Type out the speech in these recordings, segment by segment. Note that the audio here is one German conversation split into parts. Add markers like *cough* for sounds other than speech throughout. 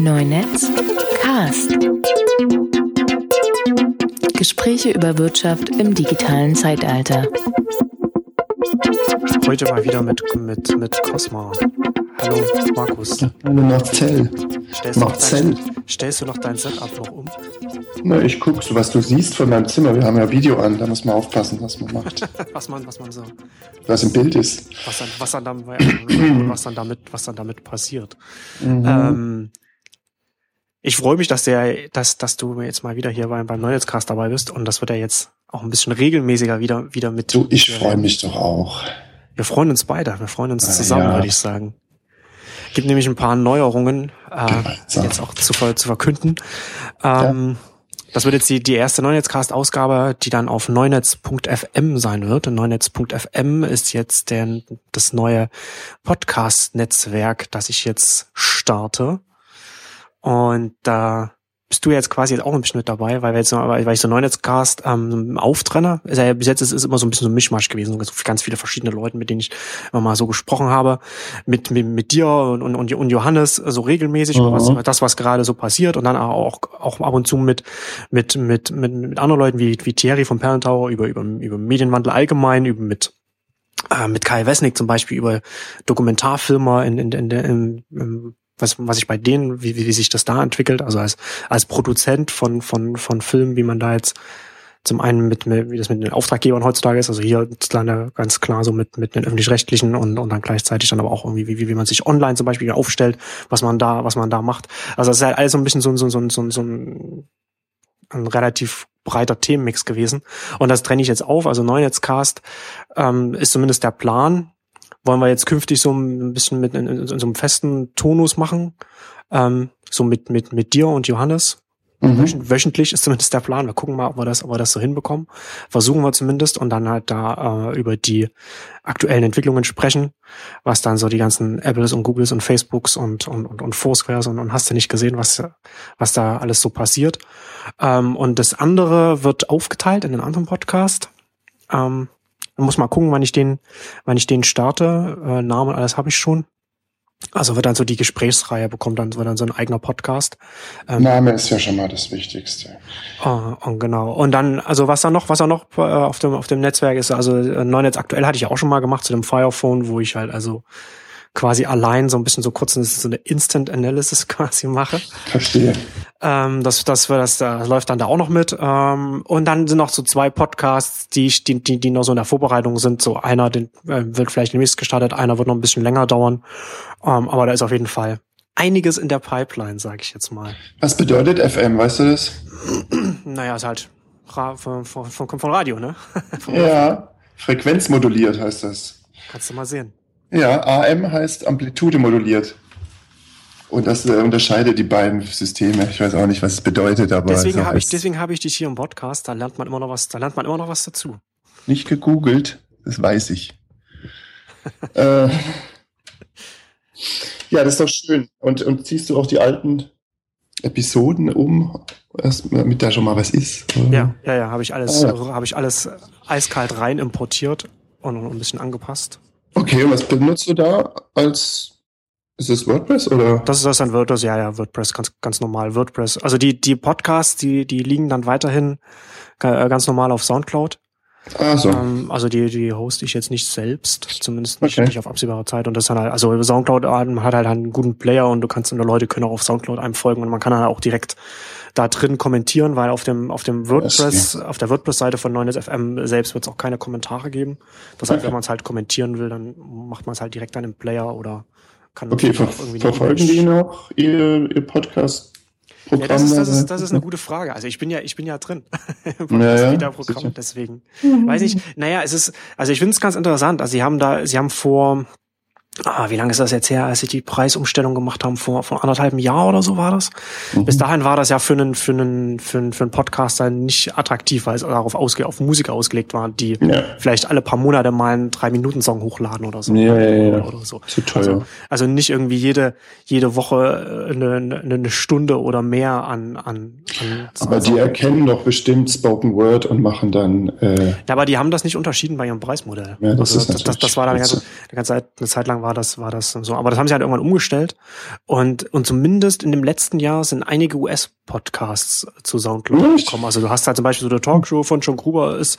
Neunetz Cast. Gespräche über Wirtschaft im digitalen Zeitalter. Heute mal wieder mit, mit, mit Cosma. Hallo Markus. Hallo Marcel. Stellst, Marcel. Du noch dein, stellst du noch dein Setup noch um? Na, ich guck, so was du siehst von meinem Zimmer. Wir haben ja Video an, da muss man aufpassen, was man macht. *laughs* was man, was man so. Was im Bild ist. Was dann, was dann, damit, was dann damit, was dann damit passiert. Mhm. Ähm, ich freue mich, dass der, dass, dass du jetzt mal wieder hier beim, beim Neujahrscast dabei bist und das wird ja jetzt auch ein bisschen regelmäßiger wieder, wieder mit. Du, ich freue mich doch auch. Wir freuen uns beide. Wir freuen uns zusammen, ja. würde ich sagen. Gibt nämlich ein paar Neuerungen äh, jetzt auch zu, zu verkünden. Ähm, ja. Das wird jetzt die, die erste Neunetzcast-Ausgabe, die dann auf neunetz.fm sein wird. Und neunetz.fm ist jetzt der, das neue Podcast-Netzwerk, das ich jetzt starte. Und da bist du jetzt quasi jetzt auch ein bisschen mit dabei, weil wir jetzt, weil ich so Neunetzcast ähm, auftrenner. Ist ja, bis jetzt ist es immer so ein bisschen so ein Mischmasch gewesen, so ganz viele verschiedene Leute, mit denen ich immer mal so gesprochen habe, mit mit, mit dir und, und, und Johannes so regelmäßig, mhm. was, das was gerade so passiert und dann auch auch ab und zu mit mit mit mit, mit anderen Leuten wie wie Thierry von Perlentauer über über über Medienwandel allgemein, über mit äh, mit Kai Wesnick zum Beispiel über Dokumentarfilmer in, in, in, in, im was, was ich bei denen, wie, wie, wie sich das da entwickelt, also als, als Produzent von, von, von Filmen, wie man da jetzt zum einen mit, wie das mit den Auftraggebern heutzutage ist, also hier ganz klar so mit, mit den öffentlich-rechtlichen und, und dann gleichzeitig dann aber auch irgendwie, wie, wie man sich online zum Beispiel aufstellt, was man da, was man da macht. Also das ist halt alles so ein bisschen so, so, so, so, so ein, ein relativ breiter Themenmix gewesen. Und das trenne ich jetzt auf. Also Neunetzcast ähm, ist zumindest der Plan, wollen wir jetzt künftig so ein bisschen mit in, in, in so einem festen Tonus machen. Ähm, so mit, mit, mit dir und Johannes. Mhm. Wöchentlich ist zumindest der Plan. Wir gucken mal, ob wir das, ob wir das so hinbekommen. Versuchen wir zumindest und dann halt da äh, über die aktuellen Entwicklungen sprechen, was dann so die ganzen Apples und Googles und Facebooks und, und, und, und Foursquares und, und hast du nicht gesehen, was, was da alles so passiert. Ähm, und das andere wird aufgeteilt in einen anderen Podcast. Ähm, man muss mal gucken, wann ich den, wann ich den starte. Äh, Namen, alles habe ich schon. Also wird dann so die Gesprächsreihe bekommt dann, wird dann so ein eigener Podcast. Ähm, Name ist ja schon mal das Wichtigste. Oh, oh, genau. Und dann, also was da noch, was da noch äh, auf dem auf dem Netzwerk ist, also äh, Neunetz aktuell hatte ich auch schon mal gemacht zu dem Firephone, wo ich halt also quasi allein so ein bisschen so kurz so eine Instant Analysis *laughs* quasi mache. Verstehe. Ähm, das, das, das, das läuft dann da auch noch mit. Ähm, und dann sind noch so zwei Podcasts, die, die, die, die noch so in der Vorbereitung sind. So einer den, äh, wird vielleicht demnächst gestartet, einer wird noch ein bisschen länger dauern. Ähm, aber da ist auf jeden Fall einiges in der Pipeline, sage ich jetzt mal. Was bedeutet FM, weißt du das? naja, ist halt von, von, von, von Radio, ne? ja, frequenzmoduliert heißt das. Kannst du mal sehen. Ja, AM heißt Amplitude moduliert. Und das äh, unterscheidet die beiden Systeme. Ich weiß auch nicht, was es bedeutet, aber. Deswegen habe ich, deswegen habe ich dich hier im Podcast. Da lernt man immer noch was, da lernt man immer noch was dazu. Nicht gegoogelt, das weiß ich. *laughs* äh, ja, das ist doch schön. Und, und ziehst du auch die alten Episoden um, damit da schon mal was ist? Oder? Ja, ja, ja, habe ich alles, ah, ja. habe ich alles eiskalt rein importiert und ein bisschen angepasst. Okay, was benutzt du da als ist es WordPress oder? Das ist das ein WordPress, ja, ja, WordPress, ganz, ganz normal, WordPress. Also die, die Podcasts, die, die liegen dann weiterhin äh, ganz normal auf Soundcloud. Ah, so. Ähm, also die, die hoste ich jetzt nicht selbst, zumindest nicht, okay. nicht auf absehbare Zeit. Und das dann halt, also Soundcloud hat halt einen guten Player und du kannst und Leute können auch auf Soundcloud einem folgen und man kann halt auch direkt da drin kommentieren, weil auf dem, auf dem WordPress, auf der WordPress-Seite von 9FM selbst wird es auch keine Kommentare geben. Das heißt, okay. wenn man es halt kommentieren will, dann macht man es halt direkt dann im Player oder kann Okay, ver verfolgen die noch ihr, ihr Podcast? Programm ja, das ist, das, ist, das ist eine gute Frage. Also ich bin ja, ich bin ja drin. *laughs* naja, Programm, deswegen. Mhm. Weiß ich, naja, es ist, also ich finde es ganz interessant. Also sie haben da, sie haben vor ah, wie lange ist das jetzt her, als sie die Preisumstellung gemacht haben, vor, vor anderthalb Jahr oder so war das. Mhm. Bis dahin war das ja für einen, für einen, für einen, für einen Podcaster nicht attraktiv, weil es darauf ausge, auf Musiker ausgelegt war, die ja. vielleicht alle paar Monate mal einen Drei-Minuten-Song hochladen oder so. Ja, ja, ja. Oder so. Zu teuer. Also, also nicht irgendwie jede, jede Woche eine, eine Stunde oder mehr an, an, an Aber die erkennen doch bestimmt Spoken Word und machen dann, äh, Ja, aber die haben das nicht unterschieden bei ihrem Preismodell. Ja, das also, ist das, das, das war dann eine ganze, eine ganze eine Zeit lang war das, war das so. Aber das haben sie halt irgendwann umgestellt. Und, und zumindest in dem letzten Jahr sind einige US-Podcasts zu Soundcloud gekommen. Also du hast halt zum Beispiel so der Talkshow von John Gruber ist,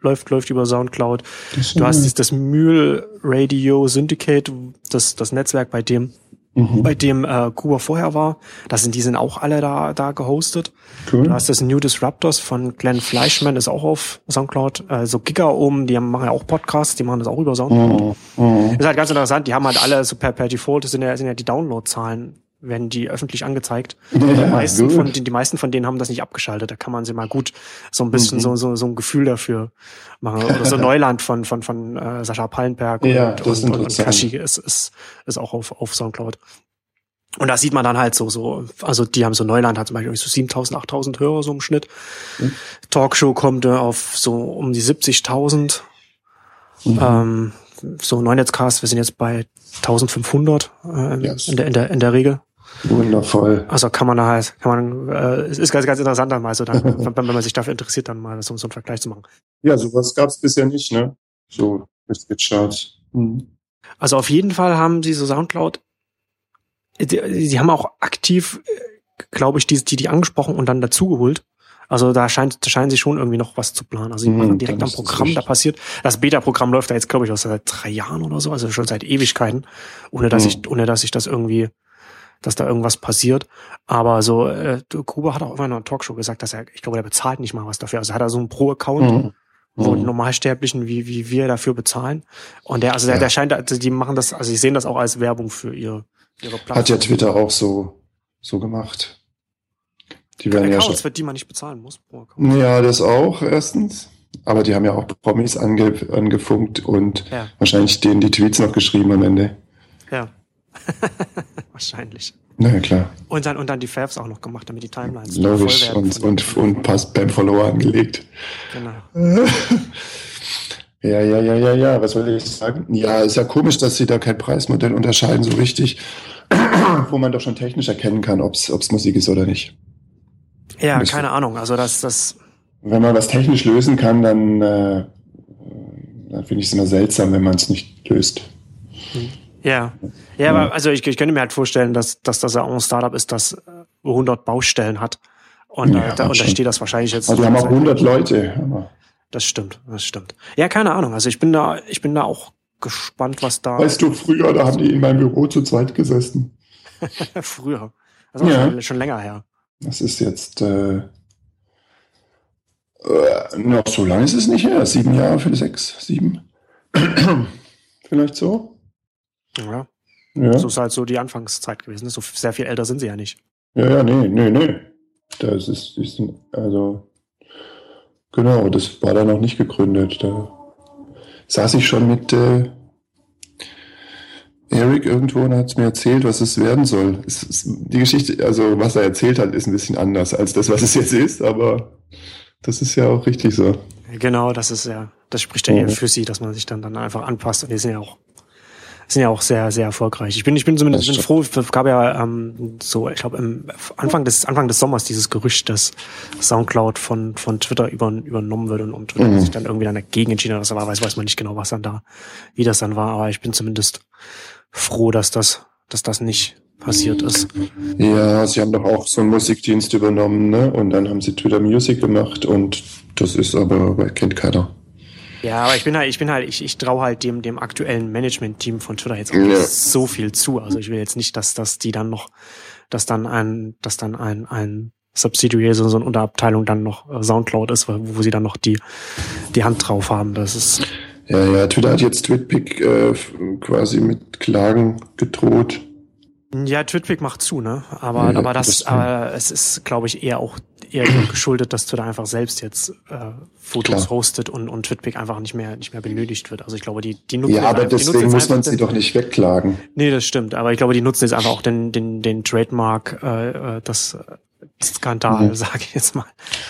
läuft, läuft über Soundcloud. Du hast das, das Mühl Radio Syndicate, das, das Netzwerk, bei dem mhm. bei dem äh, Kuba vorher war. Da sind die sind auch alle da da gehostet. Cool. Du hast das New Disruptors von Glenn Fleischman ist auch auf Soundcloud. Äh, so Giga oben, die machen ja auch Podcasts, die machen das auch über Soundcloud. Mhm. mhm. Ist halt ganz interessant. Die haben halt alle so per, per Default das sind ja sind ja die Downloadzahlen werden die öffentlich angezeigt. *laughs* Ja, die, meisten von, die, die meisten von denen haben das nicht abgeschaltet. Da kann man sie mal gut so ein bisschen mhm. so, so, so ein Gefühl dafür machen. Oder so *laughs* Neuland von, von, von äh, Sascha Pallenberg ja, und, und, und, und Kashi ist, ist, ist auch auf, auf Soundcloud. Und da sieht man dann halt so, so, also die haben so Neuland hat zum Beispiel so 7000, 8000 Hörer so im Schnitt. Mhm. Talkshow kommt äh, auf so um die 70.000. Mhm. Ähm, so Neunetzcast, wir sind jetzt bei 1500 äh, yes. in, der, in, der, in der Regel. Wundervoll. Also kann man da halt, kann man, äh, es ist ganz, ganz interessant dann mal so, dann, *laughs* wenn, man sich dafür interessiert, dann mal so, so einen Vergleich zu machen. Ja, sowas gab es bisher nicht, ne? So mit Charts. Mhm. Also auf jeden Fall haben sie so Soundcloud, die, die haben auch aktiv, glaube ich, die, die, die angesprochen und dann dazugeholt. Also da scheint, da scheinen sie schon irgendwie noch was zu planen. Also sie machen mhm, direkt am Programm, da passiert. Das Beta-Programm läuft da jetzt, glaube ich, auch seit drei Jahren oder so, also schon seit Ewigkeiten, ohne dass mhm. ich, ohne dass ich das irgendwie dass da irgendwas passiert. Aber so, äh, Gruber hat auch immer in einer Talkshow gesagt, dass er, ich glaube, der bezahlt nicht mal was dafür. Also hat er so einen Pro-Account, mhm. wo mhm. Normalsterblichen wie, wie wir dafür bezahlen. Und der, also der, ja. der scheint, also die machen das, also sie sehen das auch als Werbung für ihr, ihre Plattform. Hat ja Twitter auch so, so gemacht. Die werden Accounts, ja schon. für die man nicht bezahlen muss pro Account. Ja, das auch, erstens. Aber die haben ja auch Promis ange, angefunkt und ja. wahrscheinlich denen die Tweets noch geschrieben am Ende. Ja. *laughs* Wahrscheinlich. Na ja, klar. Und dann, und dann die Favs auch noch gemacht, damit die Timelines Logisch voll werden. Und, und, und passt beim Follower angelegt. Genau. *laughs* ja, ja, ja, ja, ja. Was soll ich sagen? Ja, ist ja komisch, dass sie da kein Preismodell unterscheiden, so richtig, *clears throat* wo man doch schon technisch erkennen kann, ob es Musik ist oder nicht. Ja, das keine Ahnung. Also das, das. Wenn man was technisch lösen kann, dann, äh, dann finde ich es immer seltsam, wenn man es nicht löst. Hm. Ja, ja, aber also ich, ich könnte mir halt vorstellen, dass, dass das ja auch ein Startup ist, das 100 Baustellen hat. Und, ja, da, und da steht das wahrscheinlich jetzt. Also die haben auch 100 Leute. Das stimmt, das stimmt. Ja, keine Ahnung. Also ich bin da, ich bin da auch gespannt, was da. Weißt du, früher, da haben die in meinem Büro zu zweit gesessen. *laughs* früher. Das war ja. schon, schon länger her. Das ist jetzt, äh, äh, noch so lange ist es nicht her. Sieben Jahre, für sechs, sieben. *clears throat* Vielleicht so. Ja. ja. So ist halt so die Anfangszeit gewesen. So sehr viel älter sind sie ja nicht. Ja, ja, nee, nee, nee. Das ist, ist also, genau, das war da noch nicht gegründet. Da saß ich schon mit äh, Eric irgendwo und hat es mir erzählt, was es werden soll. Es, es, die Geschichte, also was er erzählt hat, ist ein bisschen anders als das, was es jetzt ist, aber das ist ja auch richtig so. Genau, das ist ja, das spricht ja, ja. für sie, dass man sich dann, dann einfach anpasst und die sind ja auch sind ja auch sehr, sehr erfolgreich. Ich bin, ich bin zumindest bin froh, es gab ja ähm, so, ich glaube, Anfang des, Anfang des Sommers dieses Gerücht, dass Soundcloud von, von Twitter über, übernommen wird und, und Twitter mhm. sich dann irgendwie dann dagegen entschieden hat. Das war, weiß, weiß man nicht genau, was dann da, wie das dann war, aber ich bin zumindest froh, dass das, dass das nicht passiert ist. Ja, sie haben doch auch so einen Musikdienst übernommen, ne? Und dann haben sie Twitter Music gemacht und das ist aber, kennt keiner. Ja, aber ich bin halt, ich bin halt, ich, ich traue halt dem, dem aktuellen Management-Team von Twitter jetzt auch ja. so viel zu. Also ich will jetzt nicht, dass, dass die dann noch, dass dann ein, dass dann ein, ein Subsidiary, so eine Unterabteilung dann noch äh, Soundcloud ist, wo, wo sie dann noch die, die Hand drauf haben. Das ist. Ja, ja, Twitter hat jetzt Twitpic äh, quasi mit Klagen gedroht. Ja, Twitpic macht zu, ne? Aber, ja, aber das, das aber es ist, glaube ich, eher auch eher geschuldet, dass Twitter einfach selbst jetzt äh, Fotos Klar. hostet und, und Twitpic einfach nicht mehr nicht mehr benötigt wird. Also ich glaube, die die nutzen ja, aber deswegen muss man sie doch nicht wegklagen. Nee, das stimmt. Aber ich glaube, die nutzen jetzt einfach auch den den den Trademark, äh, äh das Skandal, mhm. *laughs* sage ich jetzt mal,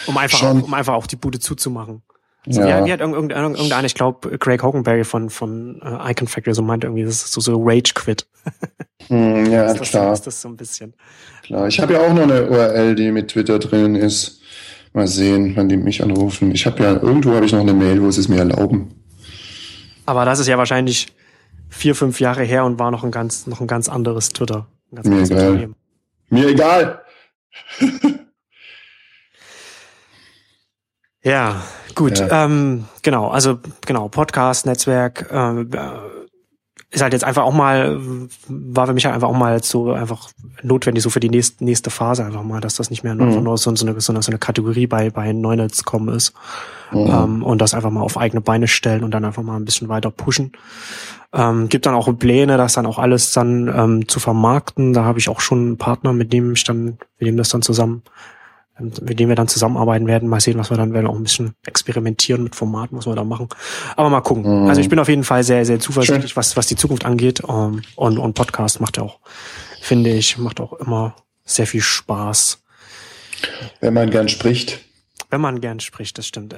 um einfach Schon. um einfach auch die Bude zuzumachen. So, ja. Wie, hat irgendeiner, ich glaube, Craig Hoganberry von, von äh, Icon Factory so meinte irgendwie, das ist so, so Rage Quit. *laughs* hm, ja, ist das, klar. Ist das so ein bisschen. Klar, ich habe ja auch noch eine URL, die mit Twitter drin ist. Mal sehen, wann die mich anrufen. Ich habe ja, irgendwo habe ich noch eine Mail, wo sie es mir erlauben. Aber das ist ja wahrscheinlich vier, fünf Jahre her und war noch ein ganz, noch ein ganz anderes Twitter. Ganz Mir egal. Mir egal. *laughs* ja, gut. Ja. Ähm, genau, also genau, Podcast, Netzwerk, äh, ist halt jetzt einfach auch mal, war für mich halt einfach auch mal so einfach notwendig, so für die nächste, nächste Phase einfach mal, dass das nicht mehr nur, mhm. nur so, so, eine, so, eine, so eine Kategorie bei, bei Neunetz.com ist. Mhm. Ähm, und das einfach mal auf eigene Beine stellen und dann einfach mal ein bisschen weiter pushen. Ähm, gibt dann auch Pläne, das dann auch alles dann ähm, zu vermarkten. Da habe ich auch schon einen Partner, mit dem ich dann, mit dem das dann zusammen mit dem wir dann zusammenarbeiten werden. Mal sehen, was wir dann werden auch ein bisschen experimentieren mit Formaten, was wir da machen. Aber mal gucken. Mhm. Also ich bin auf jeden Fall sehr, sehr zuversichtlich, was, was die Zukunft angeht. Ähm, und, und Podcast macht ja auch, finde ich, macht auch immer sehr viel Spaß. Wenn man gern spricht. Wenn man gern spricht, das stimmt.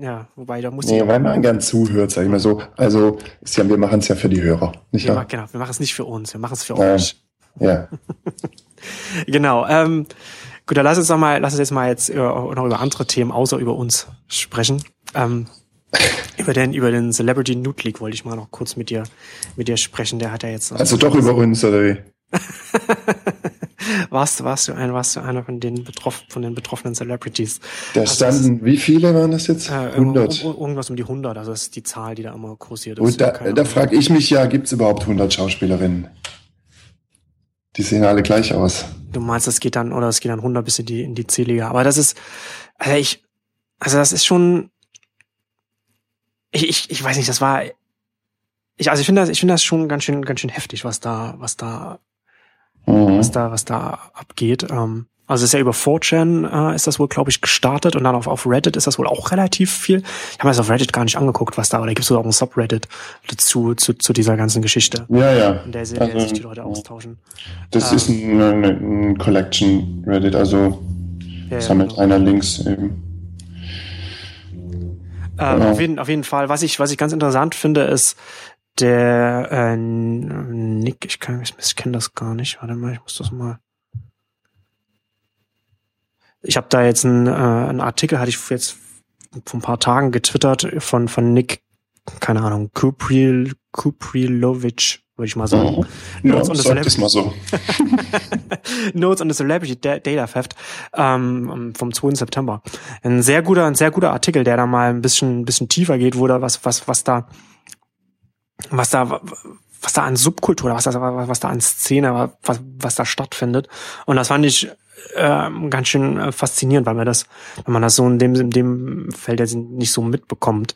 Ja, wobei da muss nee, ich. weil man gern zuhört, sag ich mal so. Also, ja, wir machen es ja für die Hörer, nicht wahr? Genau, wir machen es nicht für uns, wir machen es für ja. euch. Ja. *laughs* genau. Ähm, Gut, dann lass uns doch mal, lass uns jetzt mal jetzt über, noch über andere Themen außer über uns sprechen. Ähm, *laughs* über den, über den Celebrity Nude League wollte ich mal noch kurz mit dir, mit dir sprechen. Der hat ja jetzt. Also doch über uns, oder wie? *laughs* warst, warst du ein, warst du einer von den betroff, von den betroffenen Celebrities? Da also standen, wie viele waren das jetzt? Äh, 100. Irgendwas um die 100, also das ist die Zahl, die da immer kursiert ist. Und da, da frage ich mich ja, gibt es überhaupt 100 Schauspielerinnen? Die sehen alle gleich aus. Du meinst, das geht dann, oder es geht dann runter bis in die, in die C-Liga. Aber das ist, also ich, also das ist schon, ich, ich, ich weiß nicht, das war, ich, also ich finde das, ich finde das schon ganz schön, ganz schön heftig, was da, was da, mhm. was da, was da abgeht. Ähm, also ist ja über 4chan äh, ist das wohl, glaube ich, gestartet und dann auf, auf Reddit ist das wohl auch relativ viel. Ich habe mir das auf Reddit gar nicht angeguckt, was da, aber da gibt es auch ein Subreddit dazu, zu, zu dieser ganzen Geschichte. Ja, ja. In der, in der also, sich die Leute austauschen. Das ähm, ist ein, ein, ein, Collection Reddit, also ja, sammelt genau. einer Links eben. Ähm, genau. auf, jeden, auf jeden Fall, was ich, was ich ganz interessant finde, ist, der äh, Nick, ich, kann, ich, ich kenne das gar nicht. Warte mal, ich muss das mal. Ich habe da jetzt einen, äh, einen Artikel, hatte ich jetzt vor ein paar Tagen getwittert von, von Nick, keine Ahnung, Kupril, Kuprilovic, würde ich mal sagen. Oh, Notes, on the mal so. *laughs* Notes on the Celebrity Data Theft ähm, vom 2. September. Ein sehr guter, ein sehr guter Artikel, der da mal ein bisschen, ein bisschen tiefer geht, wo da was, was, was da, was da, was da an Subkultur, was da, was da an Szene, was, was da stattfindet. Und das fand ich äh, ganz schön äh, faszinierend, weil man das, wenn man das so in dem, in dem Feld jetzt nicht so mitbekommt.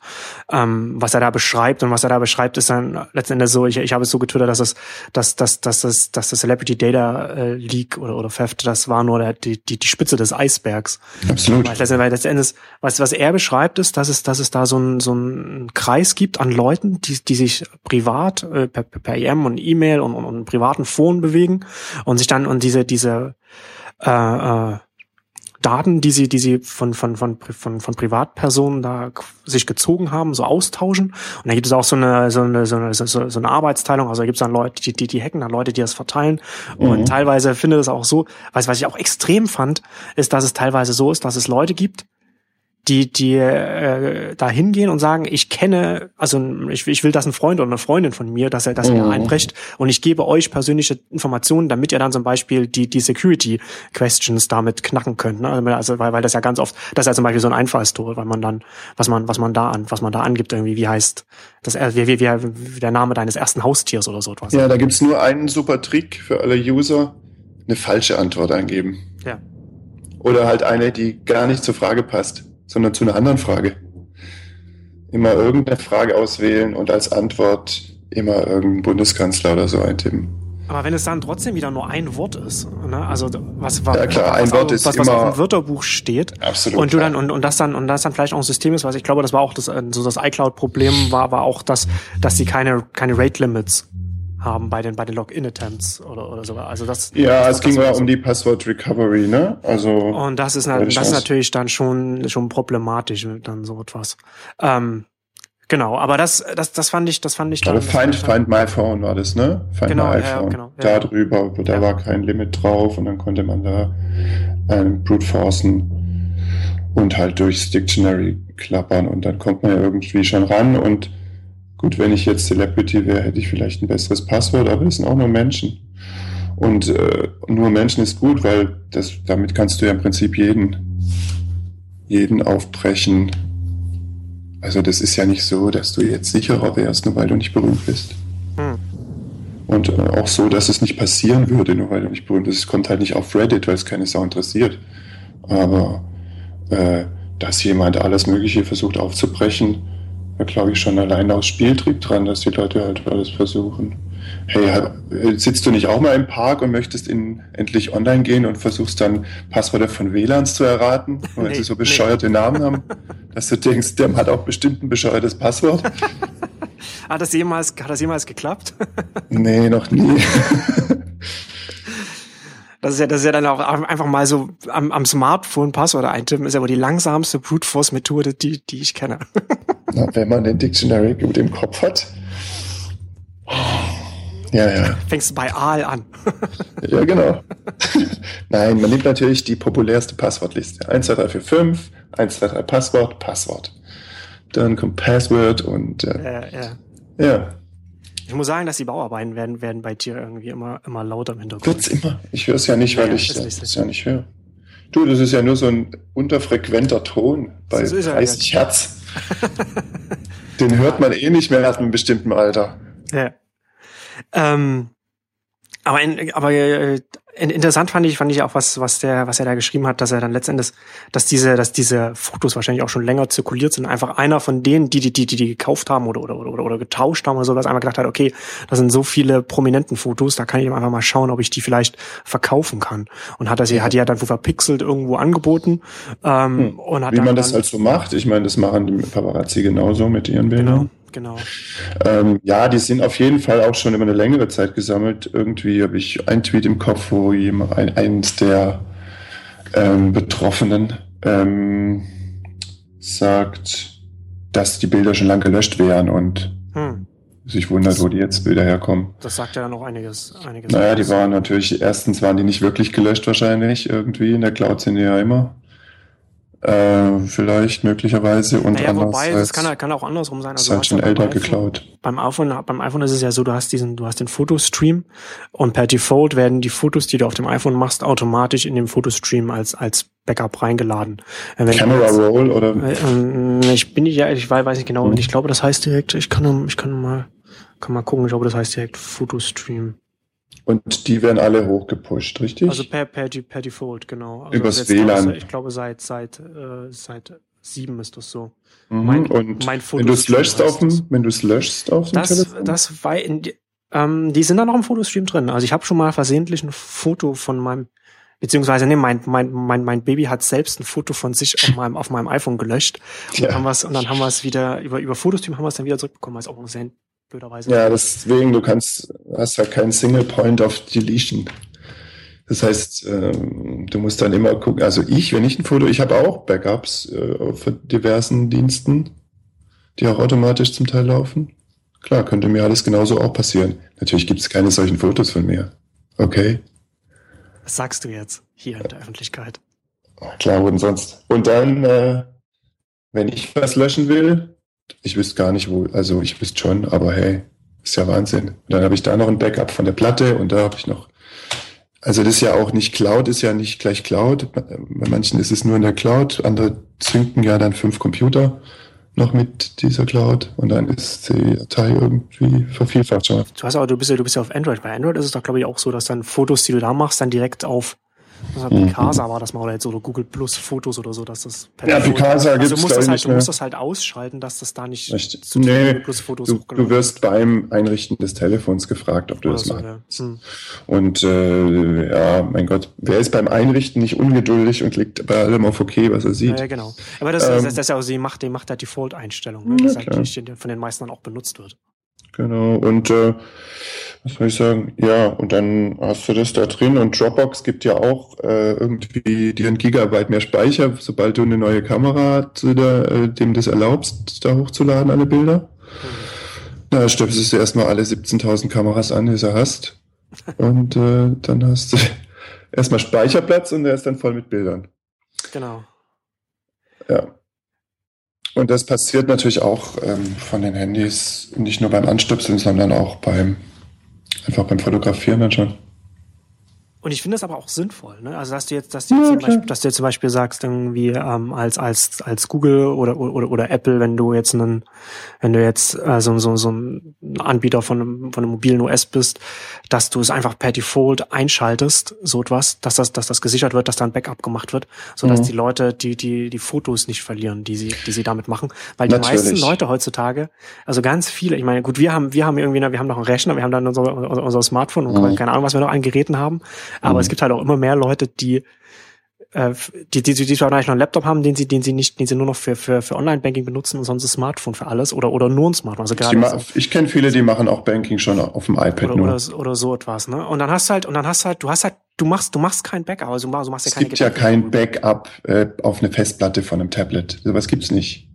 Ähm, was er da beschreibt und was er da beschreibt, ist dann letztendlich so, ich, ich habe es so getwittert, dass es, dass, dass, dass, dass, dass das Celebrity Data äh, Leak oder, oder Theft, das war nur der, die, die, die Spitze des Eisbergs. Absolut. Weil letztendlich, weil letztendlich was, was er beschreibt, ist, dass es, dass es da so ein, so ein Kreis gibt an Leuten, die, die sich privat äh, per, per EM und E-Mail und, und, und privaten Foren bewegen und sich dann und diese, diese äh, äh, Daten, die sie, die sie von, von, von, von, von Privatpersonen da sich gezogen haben, so austauschen. Und da gibt es auch so eine, so eine, so eine, so, so eine Arbeitsteilung. Also da gibt es dann Leute, die, die, die hacken, dann Leute, die das verteilen. Und mhm. teilweise finde das auch so, was, was ich auch extrem fand, ist, dass es teilweise so ist, dass es Leute gibt, die, die äh, da hingehen und sagen, ich kenne, also ich, ich will, dass ein Freund oder eine Freundin von mir, dass er, dass er mhm. einbrecht und ich gebe euch persönliche Informationen, damit ihr dann zum Beispiel die, die Security Questions damit knacken könnt. Ne? Also, also weil, weil das ja ganz oft, das ist ja zum Beispiel so ein Einfallstor, weil man dann, was man, was man da an, was man da angibt, irgendwie, wie heißt das, wie, wie, wie der Name deines ersten Haustiers oder so etwas. Ja, da gibt's nur einen super Trick für alle User, eine falsche Antwort eingeben. Ja. Oder halt eine, die gar nicht zur Frage passt sondern zu einer anderen Frage. Immer irgendeine Frage auswählen und als Antwort immer irgendeinen Bundeskanzler oder so eintippen. Aber wenn es dann trotzdem wieder nur ein Wort ist, ne? also was, was, ja, klar, ein was, Wort ist was, was auf dem Wörterbuch steht absolut und du dann und, und das dann und das dann vielleicht auch ein System ist, was ich glaube, das war auch das so das iCloud-Problem war, war auch das, dass sie keine keine Rate Limits haben bei den bei den Login-Attempts oder, oder so. Also das. Ja, das, es ging ja um die Passwort Recovery, ne? Also. Und das ist, das ist natürlich dann schon schon problematisch dann so etwas. Ähm, genau, aber das das das fand ich das fand ich dann. Aber Find Find My Phone war das, ne? Find genau, My iPhone. Ja, genau, ja, da drüber, da ja. war kein Limit drauf und dann konnte man da ähm, brute forcen und halt durchs Dictionary klappern und dann kommt man ja irgendwie schon ran und Gut, wenn ich jetzt Celebrity wäre, hätte ich vielleicht ein besseres Passwort, aber es sind auch nur Menschen. Und äh, nur Menschen ist gut, weil das, damit kannst du ja im Prinzip jeden, jeden aufbrechen. Also das ist ja nicht so, dass du jetzt sicherer wärst, nur weil du nicht berühmt bist. Hm. Und äh, auch so, dass es nicht passieren würde, nur weil du nicht berühmt bist. Es kommt halt nicht auf Reddit, weil es keine Sau interessiert. Aber äh, dass jemand alles Mögliche versucht aufzubrechen, da glaube ich schon allein aus Spieltrieb dran, dass die Leute halt alles versuchen. Hey, sitzt du nicht auch mal im Park und möchtest in, endlich online gehen und versuchst dann Passwörter von WLANs zu erraten, weil nee, sie so bescheuerte nee. Namen haben, *laughs* dass du denkst, der hat auch bestimmt ein bescheuertes Passwort? *laughs* hat, das jemals, hat das jemals geklappt? nee, noch nie. *laughs* Das ist ja, das ist ja dann auch einfach mal so am, am Smartphone Passwörter eintippen, ist ja wohl die langsamste Brute Force Methode, die, die ich kenne. *laughs* Na, wenn man den Dictionary gut im Kopf hat. Ja, ja. Fängst du bei Aal an. *laughs* ja, genau. *laughs* Nein, man nimmt natürlich die populärste Passwortliste. 1, 2, 3, 4, 5, 1, 2, 3 Passwort, Passwort. Dann kommt Password und äh, ja, ja. ja. Ich muss sagen, dass die Bauarbeiten werden, werden bei dir irgendwie immer, immer lauter im Hintergrund. Wird's immer. Ich höre es ja nicht, weil ja, ich es ja nicht höre. Du, das ist ja nur so ein unterfrequenter Ton bei 30 Hertz. *laughs* Den hört man eh nicht mehr nach einem bestimmten Alter. Ja. Ähm, aber, in, aber äh, interessant fand ich, fand ich auch was, was der, was er da geschrieben hat, dass er dann letztendlich, dass diese, dass diese Fotos wahrscheinlich auch schon länger zirkuliert sind. Einfach einer von denen, die, die, die, die, die gekauft haben oder, oder, oder, oder getauscht haben oder sowas, einmal gedacht hat, okay, das sind so viele prominenten Fotos, da kann ich einfach mal schauen, ob ich die vielleicht verkaufen kann. Und hat das, hat die ja dann wo verpixelt irgendwo angeboten, ähm, hm. und hat Wie man das halt so macht. Ich meine, das machen die Paparazzi genauso mit ihren Bildern. Genau. Genau. Ähm, ja, die sind auf jeden Fall auch schon über eine längere Zeit gesammelt. Irgendwie habe ich ein Tweet im Kopf, wo jemand, ein, eins der ähm, Betroffenen ähm, sagt, dass die Bilder schon lange gelöscht wären und hm. sich wundert, das, wo die jetzt Bilder herkommen. Das sagt ja noch einiges. einiges naja, die waren natürlich, erstens waren die nicht wirklich gelöscht wahrscheinlich irgendwie. In der Cloud sind die ja immer. Äh, vielleicht möglicherweise und naja, wobei, es kann, kann auch andersrum sein. Also halt schon älter iPhone, geklaut. Beim iPhone, beim iPhone ist es ja so, du hast diesen, du hast den Fotostream und per Default werden die Fotos, die du auf dem iPhone machst, automatisch in dem Fotostream als als Backup reingeladen. Äh, wenn Camera jetzt, Roll oder? Äh, ich bin nicht, ja, ich weiß, weiß nicht genau. Hm. Ich glaube, das heißt direkt. Ich kann, ich kann mal, kann mal gucken. Ich glaube, das heißt direkt Fotostream. Und die werden alle hochgepusht, richtig? Also per, per, per Default, genau. Also Übers WLAN. ich glaube, seit, seit, äh, seit sieben ist das so. Mhm. Mein, und mein wenn du es löschst auf dem, wenn du es löschst auf dem das, Telefon? Das war in, ähm, die sind da noch im Fotostream drin. Also ich habe schon mal versehentlich ein Foto von meinem, beziehungsweise nee, mein, mein, mein, mein Baby hat selbst ein Foto von sich auf meinem, auf meinem iPhone gelöscht. Und, ja. haben wir's, und dann haben wir es wieder, über, über Fotostream haben wir es dann wieder zurückbekommen, weil es auch ein sehr blöderweise. Ja, deswegen, du kannst, hast ja keinen Single Point of Deletion. Das heißt, ähm, du musst dann immer gucken, also ich, wenn ich ein Foto, ich habe auch Backups äh, für diversen Diensten, die auch automatisch zum Teil laufen. Klar, könnte mir alles genauso auch passieren. Natürlich gibt es keine solchen Fotos von mir. Okay. Was sagst du jetzt hier in der Öffentlichkeit? Klar, und sonst. Und dann, äh, wenn ich was löschen will, ich wüsste gar nicht, wo, also ich wüsste schon, aber hey, ist ja Wahnsinn. Und dann habe ich da noch ein Backup von der Platte und da habe ich noch, also das ist ja auch nicht Cloud, ist ja nicht gleich Cloud. Bei manchen ist es nur in der Cloud, andere zünken ja dann fünf Computer noch mit dieser Cloud und dann ist die Datei irgendwie vervielfacht schon. Du hast aber, du bist ja, du bist ja auf Android. Bei Android ist es doch, glaube ich, auch so, dass dann Fotos, die du da machst, dann direkt auf also Picasa mhm. war das mal oder jetzt so Google Plus Fotos oder so, dass das per Ja, Picasa also gibt's du musst das halt, du musst das halt ausschalten, dass das da nicht Richtig. zu nee, Google Plus Fotos du, du wirst beim Einrichten des Telefons gefragt, ob du oder das so, machst. Ja. Hm. Und äh, ja, mein Gott, wer ist beim Einrichten nicht ungeduldig und klickt bei allem auf OK, was er sieht? Ja, genau. Aber das, ähm, das, das ist ja auch, sie macht, die macht der Default-Einstellung, ne? das halt die, von den meisten dann auch benutzt wird. Genau, und äh, was soll ich sagen? Ja, und dann hast du das da drin und Dropbox gibt ja auch äh, irgendwie dir ein Gigabyte mehr Speicher, sobald du eine neue Kamera zu der, äh, dem das erlaubst, da hochzuladen, alle Bilder. Mhm. Na, stöpselst du erstmal alle 17.000 Kameras an, die du hast. *laughs* Und äh, dann hast du *laughs* erstmal Speicherplatz und der ist dann voll mit Bildern. Genau. Ja. Und das passiert natürlich auch ähm, von den Handys, nicht nur beim Anstöpseln, sondern auch beim einfach beim Fotografieren dann schon. Und ich finde das aber auch sinnvoll, ne? Also dass du jetzt, dass du jetzt, ja, zum, Beispiel, dass du jetzt zum Beispiel sagst, irgendwie ähm, als als als Google oder oder oder Apple, wenn du jetzt einen, wenn du jetzt äh, so, so, so ein Anbieter von einem, von einem mobilen OS bist, dass du es einfach per Default einschaltest, so etwas, dass das, dass das gesichert wird, dass da ein Backup gemacht wird, so dass mhm. die Leute die die die Fotos nicht verlieren, die sie die sie damit machen, weil die Natürlich. meisten Leute heutzutage, also ganz viele, ich meine, gut, wir haben wir haben irgendwie, wir haben noch einen Rechner, wir haben dann unser, unser Smartphone und mhm. keine Ahnung, was wir noch an Geräten haben aber mhm. es gibt halt auch immer mehr Leute, die äh, die, die, die zwar eigentlich noch einen Laptop haben, den sie, den sie nicht, den sie nur noch für, für, für Online-Banking benutzen und sonst ein Smartphone für alles oder, oder nur ein Smartphone. Also gerade so, ich kenne viele, die machen auch Banking schon auf dem iPad oder, nur. Oder, oder so etwas, ne? Und dann hast du halt, und dann hast du halt, du hast halt, du machst, du machst kein Backup, also du machst, ja keine Es gibt ja kein Backup äh, auf eine Festplatte von einem Tablet. Sowas gibt's nicht.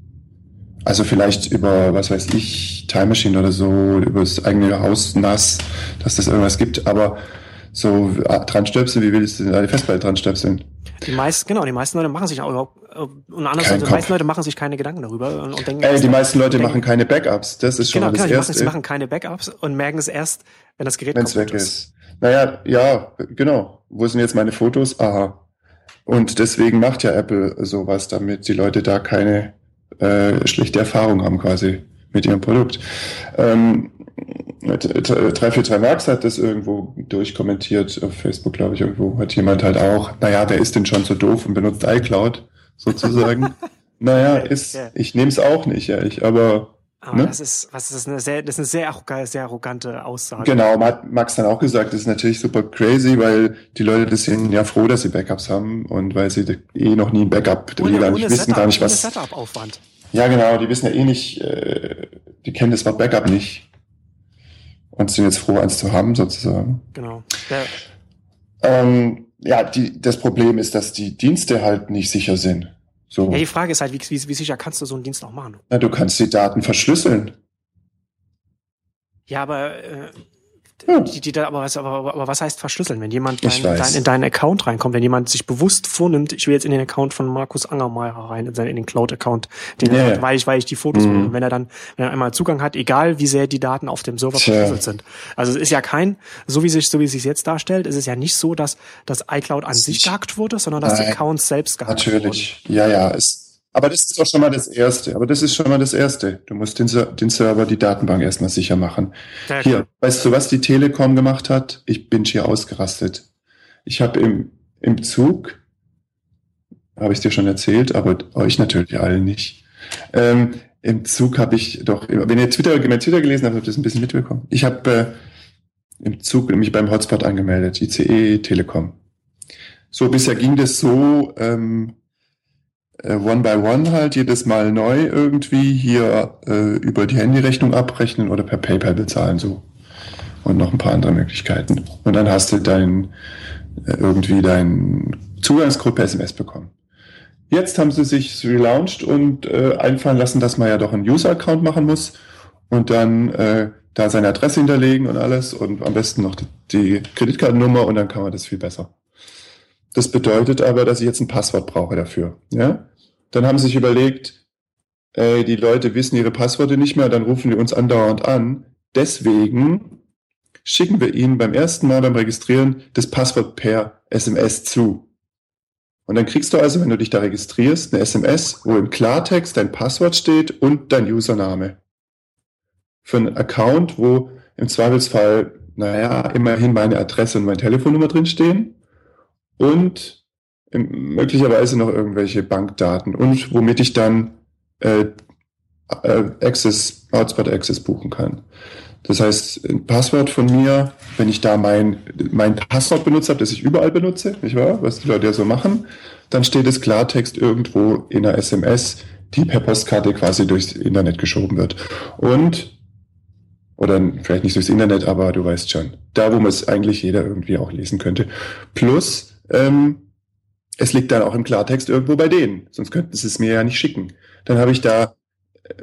Also vielleicht über, was weiß ich, Time Machine oder so, über das eigene Haus nass, dass das irgendwas gibt, aber so ah, dran stöpseln, wie willst du denn die Festplatte dran stöpseln? Die meisten, genau, die meisten Leute machen sich auch überhaupt, äh, und andererseits, die meisten Leute machen sich keine Gedanken darüber und, und denken. Ey, die meisten Leute denken, machen keine Backups, das ist schon genau, mal das genau, Erste. Machen, sie machen keine Backups und merken es erst, wenn das Gerät Wenn's weg ist. ist. Naja, ja, genau. Wo sind jetzt meine Fotos? Aha. Und deswegen macht ja Apple sowas, damit die Leute da keine äh, schlechte Erfahrung haben quasi mit ihrem Produkt. Ähm, 343 Max hat das irgendwo durchkommentiert auf Facebook, glaube ich, irgendwo hat jemand halt auch, naja, wer ist denn schon so doof und benutzt iCloud sozusagen. *laughs* naja, ist, ich nehme es auch nicht, ehrlich, aber aber ne? das ist, was ist eine sehr, das ist eine sehr, sehr arrogante Aussage. Genau, hat Max dann auch gesagt, das ist natürlich super crazy, weil die Leute das sind ja froh, dass sie Backups haben und weil sie eh noch nie ein Backup, ohne, die gar nicht wissen Setup, gar nicht was. Setup-Aufwand. Ja, genau, die wissen ja eh nicht, äh, die kennen das Wort Backup nicht und sind jetzt froh, eins zu haben, sozusagen. Genau. Ja, ähm, ja die, das Problem ist, dass die Dienste halt nicht sicher sind. So. Ja, die Frage ist halt, wie, wie, wie sicher kannst du so einen Dienst auch machen? Na, du kannst die Daten verschlüsseln. Ja, aber äh, ja. Die, die, aber, was, aber, aber was heißt verschlüsseln? Wenn jemand dein, dein, in deinen Account reinkommt, wenn jemand sich bewusst vornimmt, ich will jetzt in den Account von Markus Angermeier rein, in, in den Cloud-Account, den ja, hat, weil ich, weil ich die Fotos, mhm. wenn er dann, wenn er einmal Zugang hat, egal wie sehr die Daten auf dem Server verschlüsselt sind. Also es ist ja kein, so wie sich, so wie es sich jetzt darstellt, ist es ja nicht so, dass das iCloud an sich gehackt wurde, sondern dass Nein, die Accounts selbst gehackt wurden. Natürlich, ja, ja, es aber das ist doch schon mal das Erste. Aber das ist schon mal das Erste. Du musst den, den Server, die Datenbank erstmal sicher machen. Ja, hier, weißt du, was die Telekom gemacht hat? Ich bin hier ausgerastet. Ich habe im, im Zug, habe ich dir schon erzählt, aber euch natürlich allen nicht. Ähm, Im Zug habe ich doch, wenn ihr Twitter, wenn ihr Twitter gelesen habt, habt ihr das ein bisschen mitbekommen. Ich habe äh, im Zug mich beim Hotspot angemeldet, ICE Telekom. So, bisher ging das so, ähm, äh, One by One halt jedes Mal neu irgendwie hier äh, über die Handyrechnung abrechnen oder per PayPal bezahlen so. Und noch ein paar andere Möglichkeiten. Und dann hast du dein äh, irgendwie deinen Zugangscode per SMS bekommen. Jetzt haben sie sich relaunched und äh, einfallen lassen, dass man ja doch einen User-Account machen muss und dann äh, da seine Adresse hinterlegen und alles und am besten noch die, die Kreditkartennummer und dann kann man das viel besser. Das bedeutet aber, dass ich jetzt ein Passwort brauche dafür. Ja? Dann haben sie sich überlegt, ey, die Leute wissen ihre Passworte nicht mehr, dann rufen die uns andauernd an. Deswegen schicken wir ihnen beim ersten Mal beim Registrieren das Passwort per SMS zu. Und dann kriegst du also, wenn du dich da registrierst, eine SMS, wo im Klartext dein Passwort steht und dein Username. Für einen Account, wo im Zweifelsfall, naja, immerhin meine Adresse und meine Telefonnummer drinstehen und möglicherweise noch irgendwelche Bankdaten und womit ich dann äh, äh, Access, Hotspot Access buchen kann. Das heißt, ein Passwort von mir, wenn ich da mein, mein Passwort benutzt habe, das ich überall benutze, nicht wahr? Was die Leute ja so machen, dann steht es Klartext irgendwo in einer SMS, die per Postkarte quasi durchs Internet geschoben wird. Und, oder vielleicht nicht durchs Internet, aber du weißt schon, da wo man es eigentlich jeder irgendwie auch lesen könnte. Plus, ähm, es liegt dann auch im Klartext irgendwo bei denen, sonst könnten sie es mir ja nicht schicken. Dann habe ich da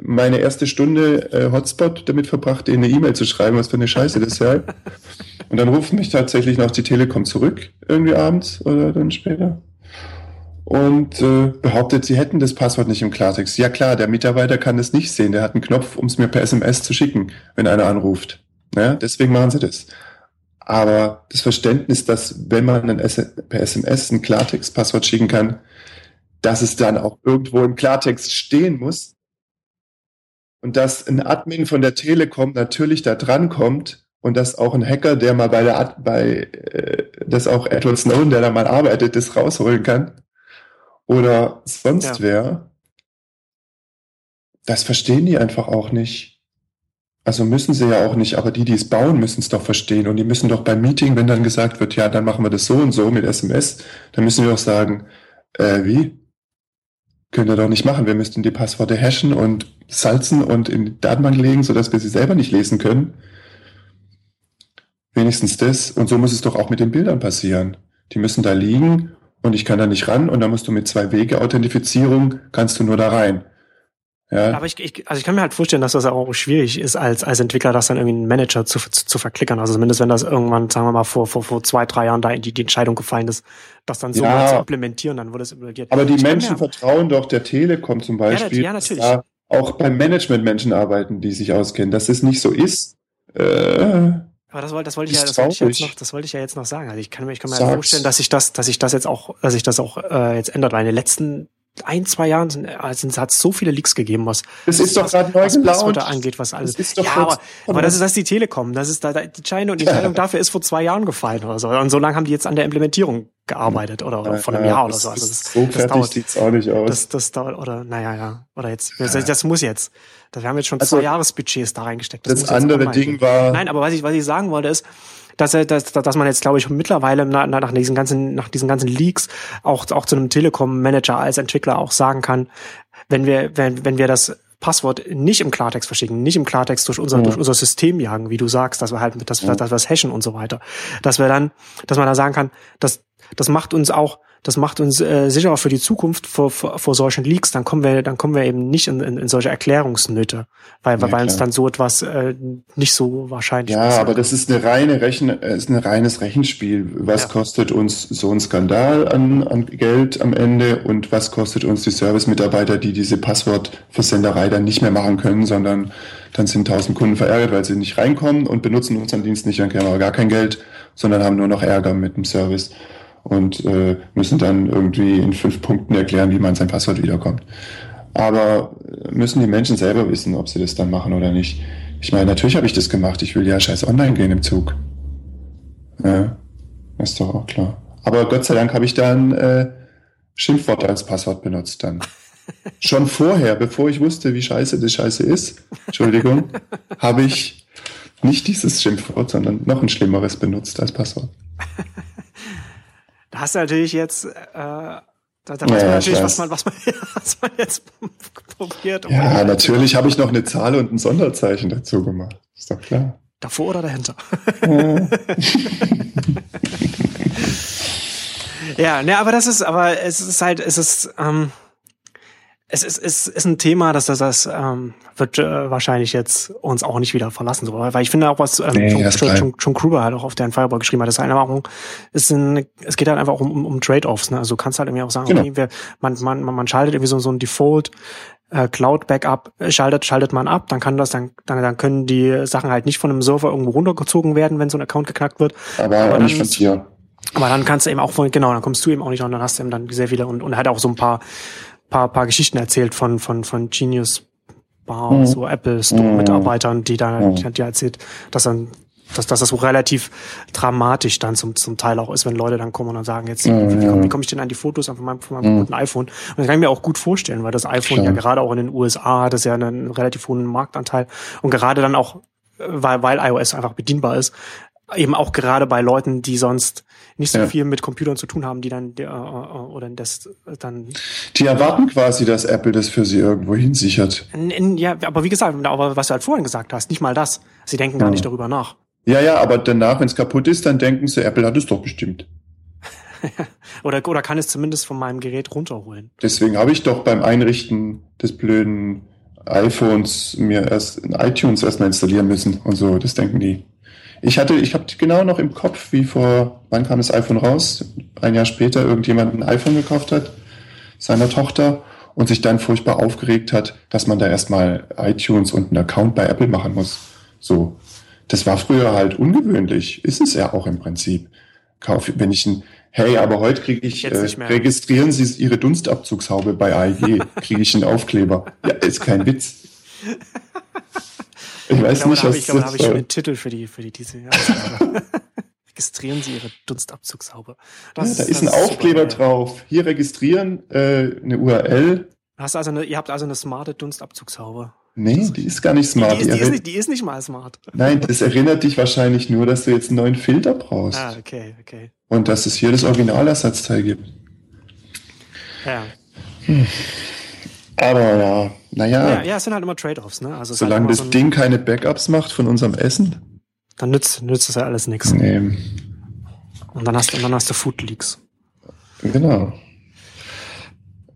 meine erste Stunde äh, Hotspot damit verbracht, denen eine E-Mail zu schreiben, was für eine Scheiße das sei. *laughs* Und dann ruft mich tatsächlich noch die Telekom zurück, irgendwie abends oder dann später. und äh, behauptet, sie hätten das Passwort nicht im Klartext. Ja klar, der Mitarbeiter kann das nicht sehen. Der hat einen Knopf, um es mir per SMS zu schicken, wenn einer anruft. Ja, deswegen machen sie das. Aber das Verständnis, dass wenn man ein per SMS ein Klartext-Passwort schicken kann, dass es dann auch irgendwo im Klartext stehen muss und dass ein Admin von der Telekom natürlich da dran kommt und dass auch ein Hacker, der mal bei der bei äh, dass auch Edward Snowden, der da mal arbeitet, das rausholen kann oder sonst ja. wer, das verstehen die einfach auch nicht. Also müssen sie ja auch nicht, aber die, die es bauen, müssen es doch verstehen. Und die müssen doch beim Meeting, wenn dann gesagt wird, ja, dann machen wir das so und so mit SMS, dann müssen wir doch sagen, äh, wie? Können wir doch nicht machen. Wir müssten die Passworte hashen und salzen und in die Datenbank legen, sodass wir sie selber nicht lesen können. Wenigstens das. Und so muss es doch auch mit den Bildern passieren. Die müssen da liegen und ich kann da nicht ran und dann musst du mit zwei Wege Authentifizierung kannst du nur da rein. Ja. Aber ich, ich, also ich kann mir halt vorstellen, dass das auch schwierig ist, als, als Entwickler das dann irgendwie einen Manager zu, zu, zu verklickern. Also zumindest wenn das irgendwann, sagen wir mal, vor, vor, vor zwei, drei Jahren da in die, die Entscheidung gefallen ist, das dann so ja, zu implementieren, dann wurde es implementiert. Aber die ich Menschen vertrauen doch der Telekom zum Beispiel, ja, ja natürlich. Da auch beim Management Menschen arbeiten, die sich auskennen. Dass es nicht so ist, äh, aber das wollte, das wollte ich ja, das wollte ich jetzt noch, das wollte ich ja jetzt noch sagen. Also ich kann mir, ich kann mir halt vorstellen, dass sich das, dass sich das jetzt auch, dass sich das auch äh, jetzt ändert. Weil in den letzten ein, zwei Jahren sind, also hat es so viele Leaks gegeben, was, das ist doch gerade neu was da angeht, was alles. Das ist doch ja, aber, aber das ist das ist die Telekom. Das ist da, da die China und die Entscheidung dafür ist vor zwei Jahren gefallen oder so. Und so lange haben die jetzt an der Implementierung gearbeitet oder, oder vor einem Jahr oder so. Also das, so das dauert, sieht's auch nicht aus. Das, das dauert, oder naja, ja. Oder jetzt, das, das muss jetzt. Wir haben jetzt schon also, zwei Jahresbudgets da reingesteckt. Das, das andere Ding war. Nein, aber was ich, was ich sagen wollte ist, dass er, dass, dass man jetzt, glaube ich, mittlerweile nach, nach diesen ganzen, nach diesen ganzen Leaks auch, auch zu einem Telekom-Manager als Entwickler auch sagen kann, wenn wir, wenn, wenn wir das Passwort nicht im Klartext verschicken, nicht im Klartext durch unser, ja. durch unser System jagen, wie du sagst, dass wir halt, dass, ja. dass wir das hashen und so weiter. Dass wir dann, dass man da sagen kann, dass, das macht uns auch, das macht uns äh, sicherer für die Zukunft vor, vor, vor solchen Leaks. Dann kommen wir, dann kommen wir eben nicht in, in, in solche Erklärungsnöte, weil, ja, weil uns dann so etwas äh, nicht so wahrscheinlich Ja, aber das ist eine reine Rechen, äh, ist ein reines Rechenspiel. Was ja. kostet uns so ein Skandal an, an Geld am Ende und was kostet uns die Service-Mitarbeiter, die diese Passwortversenderei dann nicht mehr machen können, sondern dann sind tausend Kunden verärgert, weil sie nicht reinkommen und benutzen unseren Dienst nicht, dann kriegen wir aber gar kein Geld, sondern haben nur noch Ärger mit dem Service und äh, müssen dann irgendwie in fünf Punkten erklären, wie man sein Passwort wiederkommt. Aber müssen die Menschen selber wissen, ob sie das dann machen oder nicht. Ich meine, natürlich habe ich das gemacht. Ich will ja scheiß online gehen im Zug. Ja, ist doch auch klar. Aber Gott sei Dank habe ich dann äh, Schimpfwort als Passwort benutzt dann. *laughs* Schon vorher, bevor ich wusste, wie scheiße das Scheiße ist, Entschuldigung, *laughs* habe ich nicht dieses Schimpfwort, sondern noch ein schlimmeres benutzt als Passwort. *laughs* Da hast du natürlich jetzt, äh, da, da weiß ja, man natürlich, was man, was, man, *laughs* was man jetzt *laughs* probiert. Ja, natürlich habe ich noch eine Zahl und ein Sonderzeichen dazu gemacht. Ist doch klar. Davor oder dahinter? Ja. *laughs* ja, ne, aber das ist, aber es ist halt, es ist, ähm, es ist, es ist ein Thema, dass das, das ähm, wird äh, wahrscheinlich jetzt uns auch nicht wieder verlassen. So. Weil ich finde auch, was ähm, nee, John, John, John Kruger halt auch auf deren Firewall geschrieben hat, das ist eine Erfahrung, ist ein, es geht halt einfach um, um, um Trade-offs. Ne? Also du kannst halt irgendwie auch sagen, genau. okay, wir, man, man, man schaltet irgendwie so, so ein Default äh, Cloud-Backup, äh, schaltet, schaltet man ab, dann kann das, dann, dann, dann können die Sachen halt nicht von einem Server irgendwo runtergezogen werden, wenn so ein Account geknackt wird. Aber, aber nicht von dir. Aber dann kannst du eben auch von, genau, dann kommst du eben auch nicht und dann hast du eben dann sehr viele und, und halt auch so ein paar paar, paar Geschichten erzählt von, von, von Genius Bar, mhm. so Apple Store Mitarbeitern, die da, mhm. die erzählt, dass dann, dass, dass das so relativ dramatisch dann zum, zum Teil auch ist, wenn Leute dann kommen und dann sagen, jetzt, mhm. wie, komme komm ich denn an die Fotos von meinem, von meinem mhm. guten iPhone? Und das kann ich mir auch gut vorstellen, weil das iPhone Klar. ja gerade auch in den USA hat das ja einen relativ hohen Marktanteil und gerade dann auch, weil, weil iOS einfach bedienbar ist, eben auch gerade bei Leuten, die sonst nicht so ja. viel mit Computern zu tun haben, die dann äh, oder das dann. Die erwarten quasi, dass Apple das für sie irgendwo hinsichert. Ja, aber wie gesagt, aber was du halt vorhin gesagt hast, nicht mal das. Sie denken gar ja. nicht darüber nach. Ja, ja, aber danach, wenn es kaputt ist, dann denken sie, Apple hat es doch bestimmt. *laughs* oder, oder kann es zumindest von meinem Gerät runterholen. Deswegen habe ich doch beim Einrichten des blöden iPhones mir erst iTunes erstmal installieren müssen und so. Das denken die. Ich hatte, ich habe genau noch im Kopf, wie vor, wann kam das iPhone raus? Ein Jahr später irgendjemand ein iPhone gekauft hat. seiner Tochter und sich dann furchtbar aufgeregt hat, dass man da erstmal iTunes und einen Account bei Apple machen muss. So. Das war früher halt ungewöhnlich. Ist es ja auch im Prinzip. Kauf, wenn ich ein, hey, aber heute kriege ich, äh, registrieren Sie Ihre Dunstabzugshaube bei AEG, *laughs* kriege ich einen Aufkleber. Ja, ist kein Witz. Ich weiß ich glaube, nicht, was ich glaube, da habe ich schon den Titel für die, für die diese *laughs* Registrieren Sie Ihre Dunstabzugshaube. Das, ja, da ist ein Aufkleber super, drauf. Hier registrieren, äh, eine URL. Hast also eine, ihr habt also eine smarte Dunstabzugshaube. Nee, die ist gar nicht smart. Die ist, die, ist nicht, die ist nicht mal smart. Nein, das erinnert dich wahrscheinlich nur, dass du jetzt einen neuen Filter brauchst. Ah, okay, okay. Und dass es hier das Originalersatzteil gibt. Ja. Hm. Aber ja, naja. Ja, ja, es sind halt immer Trade-offs, ne? Also Solange halt das so Ding keine Backups macht von unserem Essen. Dann nützt, nützt das ja alles nichts. Nee. Und dann hast, und dann hast du Food Leaks. Genau.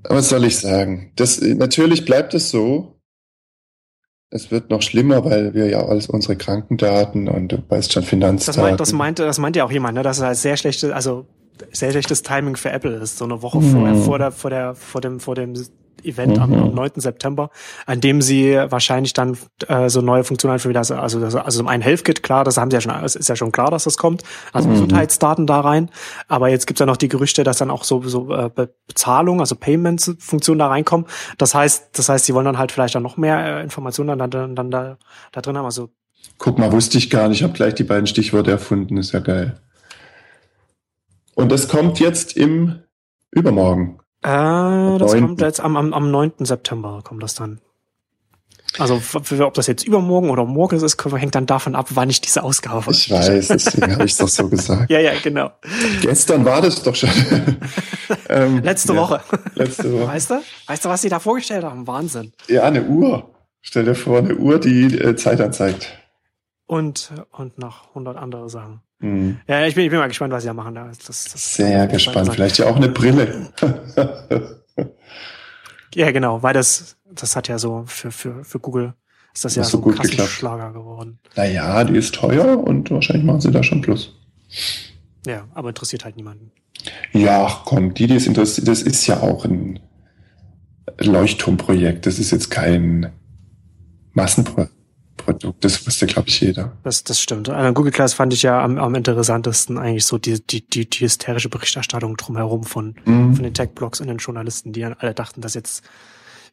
Was soll ich sagen? Das, natürlich bleibt es so. Es wird noch schlimmer, weil wir ja alles unsere Krankendaten und du weißt schon Finanzdaten. Das meint, das meinte, das meint ja auch jemand, ne? dass es halt sehr schlechte, also sehr schlechtes Timing für Apple ist, so eine Woche hm. vorher, vor der, vor der, vor dem, vor dem Event mhm. am, am 9. September, an dem sie wahrscheinlich dann äh, so neue Funktionen einführen, also, also, also ein HealthKit, klar, das haben sie ja schon, es ist ja schon klar, dass das kommt, also mhm. Gesundheitsdaten da rein, aber jetzt gibt's ja noch die Gerüchte, dass dann auch so, so äh, Bezahlung, also Payments-Funktionen da reinkommen, das heißt, das heißt, sie wollen dann halt vielleicht dann noch mehr äh, Informationen dann, dann, dann da, da drin haben, also Guck mal, wusste ich gar nicht, ich habe gleich die beiden Stichworte erfunden, ist ja geil. Und das kommt jetzt im Übermorgen. Äh, das 9. kommt jetzt am, am, am 9. September kommt das dann. Also ob das jetzt übermorgen oder morgen ist, hängt dann davon ab, wann ich diese Ausgabe Ich weiß, deswegen habe ich es doch so gesagt. *laughs* ja, ja, genau. Gestern war das doch schon. *laughs* ähm, letzte ja, Woche. Letzte Woche. Weißt du? Weißt du, was sie da vorgestellt haben? Wahnsinn. Ja, eine Uhr. Stell dir vor, eine Uhr, die äh, Zeit anzeigt. Und, und noch 100 andere Sachen. Mhm. Ja, ich bin, ich bin mal gespannt, was sie da machen. Das, das Sehr gespannt. Vielleicht ja auch eine Brille. *laughs* ja, genau, weil das, das hat ja so für, für, für Google ist das, das ja so ein krasser Schlager geworden. Naja, die ist teuer und wahrscheinlich machen sie da schon Plus. Ja, aber interessiert halt niemanden. Ja, komm, die, die es interessiert, das ist ja auch ein Leuchtturmprojekt. Das ist jetzt kein Massenprojekt. Produkt. Das wusste, glaube ich, jeder. Das, das stimmt. An Google Class fand ich ja am, am interessantesten eigentlich so die, die, die, die hysterische Berichterstattung drumherum von, mhm. von den Tech-Blogs und den Journalisten, die alle dachten, dass jetzt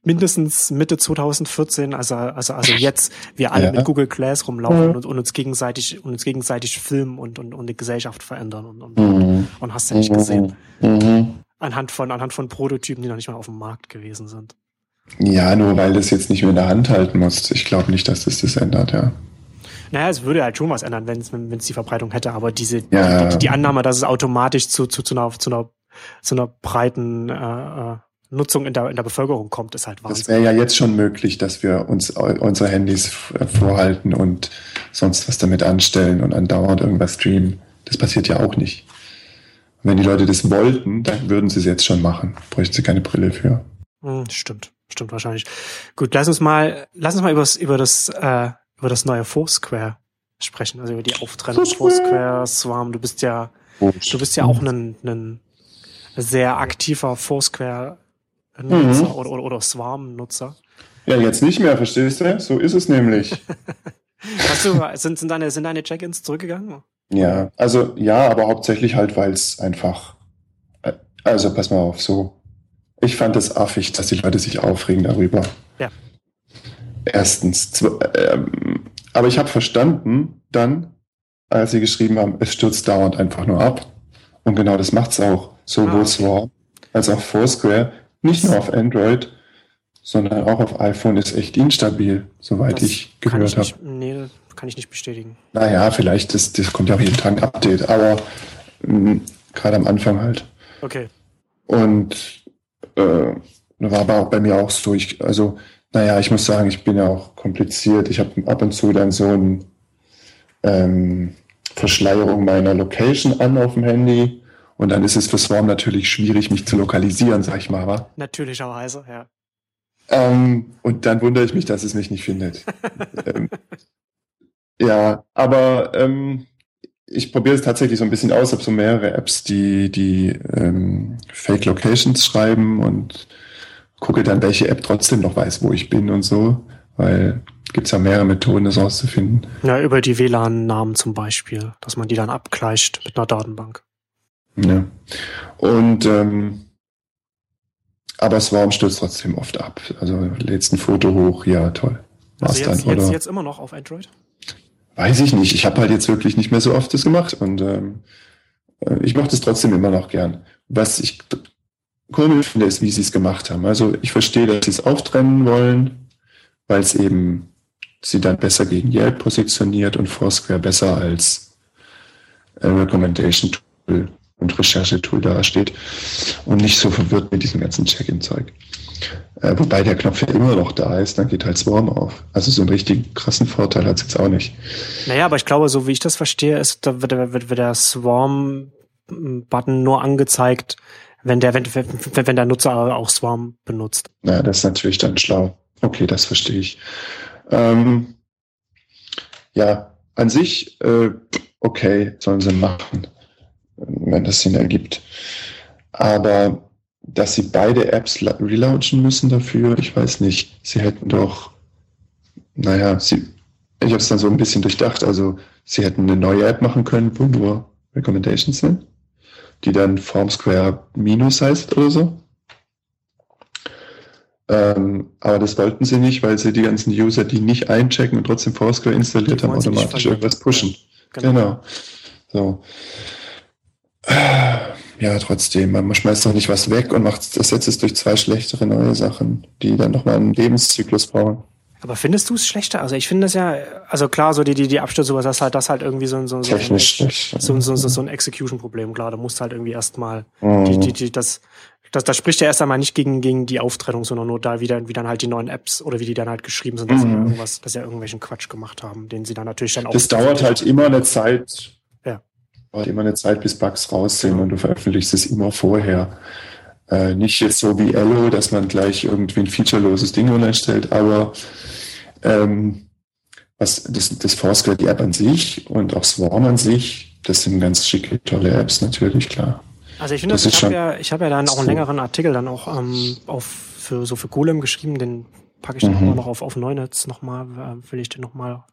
mindestens Mitte 2014, also, also, also jetzt, wir alle ja. mit Google Class rumlaufen mhm. und, und, uns gegenseitig, und uns gegenseitig filmen und, und, und die Gesellschaft verändern und, und, mhm. und hast du ja nicht gesehen. Mhm. Anhand von, anhand von Prototypen, die noch nicht mal auf dem Markt gewesen sind. Ja, nur weil du es jetzt nicht mehr in der Hand halten musst. Ich glaube nicht, dass das das ändert, ja. Naja, es würde halt schon was ändern, wenn es wenn es die Verbreitung hätte, aber diese ja. die, die, Annahme, dass es automatisch zu, zu, zu, einer, zu, einer, zu einer breiten äh, äh Nutzung in der, in der Bevölkerung kommt, ist halt Wahnsinn. Das wäre ja jetzt schon möglich, dass wir uns unsere Handys vorhalten und sonst was damit anstellen und andauernd irgendwas streamen. Das passiert ja auch nicht. Und wenn die Leute das wollten, dann würden sie es jetzt schon machen. Bräuchten sie keine Brille für. Hm, stimmt. Stimmt wahrscheinlich. Gut, lass uns mal, lass uns mal über das, über das, äh, über das neue Foursquare sprechen, also über die Auftrennung Foursquare, Swarm. Du bist ja, du bist ja auch ein, ein sehr aktiver Foursquare-Nutzer mhm. oder, oder, oder Swarm-Nutzer. Ja, jetzt nicht mehr, verstehst du? So ist es nämlich. *laughs* Hast du, sind, sind deine, sind deine Check-ins zurückgegangen? Ja, also ja, aber hauptsächlich halt, weil es einfach, äh, also pass mal auf, so ich fand es affig, dass die Leute sich aufregen darüber. Ja. Erstens. Ähm, aber ich habe verstanden dann, als sie geschrieben haben, es stürzt dauernd einfach nur ab. Und genau das macht es auch. Sowohl ah, Swarm als auch Foursquare. Nicht nur auf Android, sondern auch auf iPhone ist echt instabil, soweit das ich gehört habe. Nee, das kann ich nicht bestätigen. Naja, vielleicht, das, das kommt ja auch jeden Tag ein Update, aber mm, gerade am Anfang halt. Okay. Und äh, war aber auch bei mir auch so. Ich, also, naja, ich muss sagen, ich bin ja auch kompliziert. Ich habe ab und zu dann so ein ähm, Verschleierung meiner Location an auf dem Handy. Und dann ist es für Swarm natürlich schwierig, mich zu lokalisieren, sag ich mal. Wa? Natürlicherweise, ja. Ähm, und dann wundere ich mich, dass es mich nicht findet. *laughs* ähm, ja, aber ähm, ich probiere es tatsächlich so ein bisschen aus, habe so mehrere Apps, die, die ähm, Fake Locations schreiben und gucke dann, welche App trotzdem noch weiß, wo ich bin und so, weil gibt es ja mehrere Methoden, das rauszufinden. Ja, über die WLAN-Namen zum Beispiel, dass man die dann abgleicht mit einer Datenbank. Ja. Und ähm, aber Swarm stürzt trotzdem oft ab. Also lädst ein Foto hoch, ja toll. Also jetzt, dann, jetzt, jetzt immer noch auf Android? Weiß ich nicht. Ich habe halt jetzt wirklich nicht mehr so oft das gemacht und ähm, äh, ich mache das trotzdem immer noch gern. Was ich komisch finde, ist, wie sie es gemacht haben. Also ich verstehe, dass sie es auftrennen wollen, weil es eben sie dann besser gegen Yelp positioniert und Foursquare besser als äh, Recommendation Tool und Recherchetool dasteht und nicht so verwirrt mit diesem ganzen Check-in-Zeug. Äh, wobei der Knopf ja immer noch da ist, dann geht halt Swarm auf. Also so einen richtigen krassen Vorteil hat es jetzt auch nicht. Naja, aber ich glaube, so wie ich das verstehe, ist, da wird, wird, wird der Swarm-Button nur angezeigt, wenn der, wenn, wenn, wenn der Nutzer auch Swarm benutzt. Ja, das ist natürlich dann schlau. Okay, das verstehe ich. Ähm, ja, an sich, äh, okay, sollen sie machen, wenn das Sinn ergibt. Aber dass sie beide Apps relaunchen müssen dafür, ich weiß nicht. Sie hätten doch, naja, sie, ich habe es dann so ein bisschen durchdacht. Also sie hätten eine neue App machen können, wo nur Recommendations sind, die dann FormSquare Minus heißt oder so. Ähm, aber das wollten sie nicht, weil sie die ganzen User, die nicht einchecken und trotzdem Foursquare installiert haben, automatisch irgendwas pushen. Ja, genau. genau. So ja, trotzdem, man schmeißt doch nicht was weg und macht, das setzt es durch zwei schlechtere neue Sachen, die dann nochmal einen Lebenszyklus bauen. Aber findest du es schlechter? Also ich finde es ja, also klar, so die, die, die Abstürze, sowas, das halt, das halt irgendwie so, so, so, Technisch so, so, so, so, so ein Execution-Problem, klar, da musst halt irgendwie erstmal, mhm. die, die, die, das, das, das spricht ja erst einmal nicht gegen, gegen die Auftrennung, sondern nur da, wie dann, wie dann halt die neuen Apps oder wie die dann halt geschrieben sind, dass mhm. sie irgendwas, dass sie ja irgendwelchen Quatsch gemacht haben, den sie dann natürlich dann auch. Das dauert halt immer eine Zeit, dauert immer eine Zeit, bis Bugs raus sind und du veröffentlichst es immer vorher. Äh, nicht jetzt so wie Ello, dass man gleich irgendwie ein featureloses Ding online stellt, aber ähm, was das, das Foursquare, die App an sich und auch Swarm an sich, das sind ganz schicke, tolle Apps natürlich, klar. Also ich finde, das, das ich habe ja, ich habe ja dann auch einen längeren Artikel dann auch ähm, auf für so für Golem geschrieben, den packe ich dann mhm. auch noch auf, auf Neunetz nochmal, äh, will ich den nochmal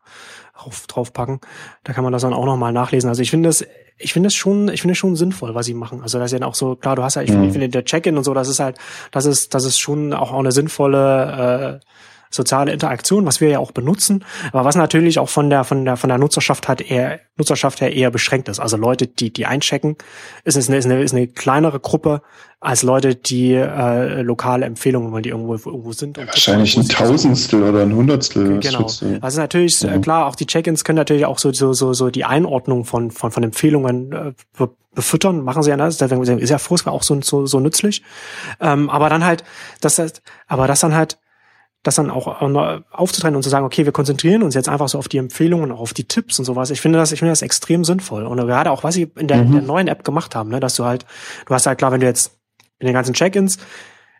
drauf, packen. Da kann man das dann auch nochmal nachlesen. Also ich finde es, ich finde es schon, ich finde es schon sinnvoll, was sie machen. Also das ist ja auch so, klar, du hast ja, ich, mhm. ich finde der Check-in und so, das ist halt, das ist, das ist schon auch, auch eine sinnvolle äh, soziale Interaktion, was wir ja auch benutzen, aber was natürlich auch von der von der von der Nutzerschaft hat eher Nutzerschaft her eher beschränkt ist. Also Leute, die die einchecken, ist eine, ist eine, ist eine kleinere Gruppe als Leute, die äh, lokale Empfehlungen wollen, die irgendwo irgendwo sind. Ja, wahrscheinlich ein Tausendstel oder ein Hundertstel. Genau. Also natürlich ja. klar, auch die Check-ins können natürlich auch so so so so die Einordnung von von von Empfehlungen äh, befüttern, machen sie ja das, deswegen ist ja Fußball auch so so, so nützlich. Ähm, aber dann halt, das heißt, aber das dann halt das dann auch aufzutrennen und zu sagen, okay, wir konzentrieren uns jetzt einfach so auf die Empfehlungen, auch auf die Tipps und sowas. Ich finde das, ich finde das extrem sinnvoll. Und gerade auch, was sie in der, mhm. in der neuen App gemacht haben, ne, dass du halt, du hast halt klar, wenn du jetzt in den ganzen Check-ins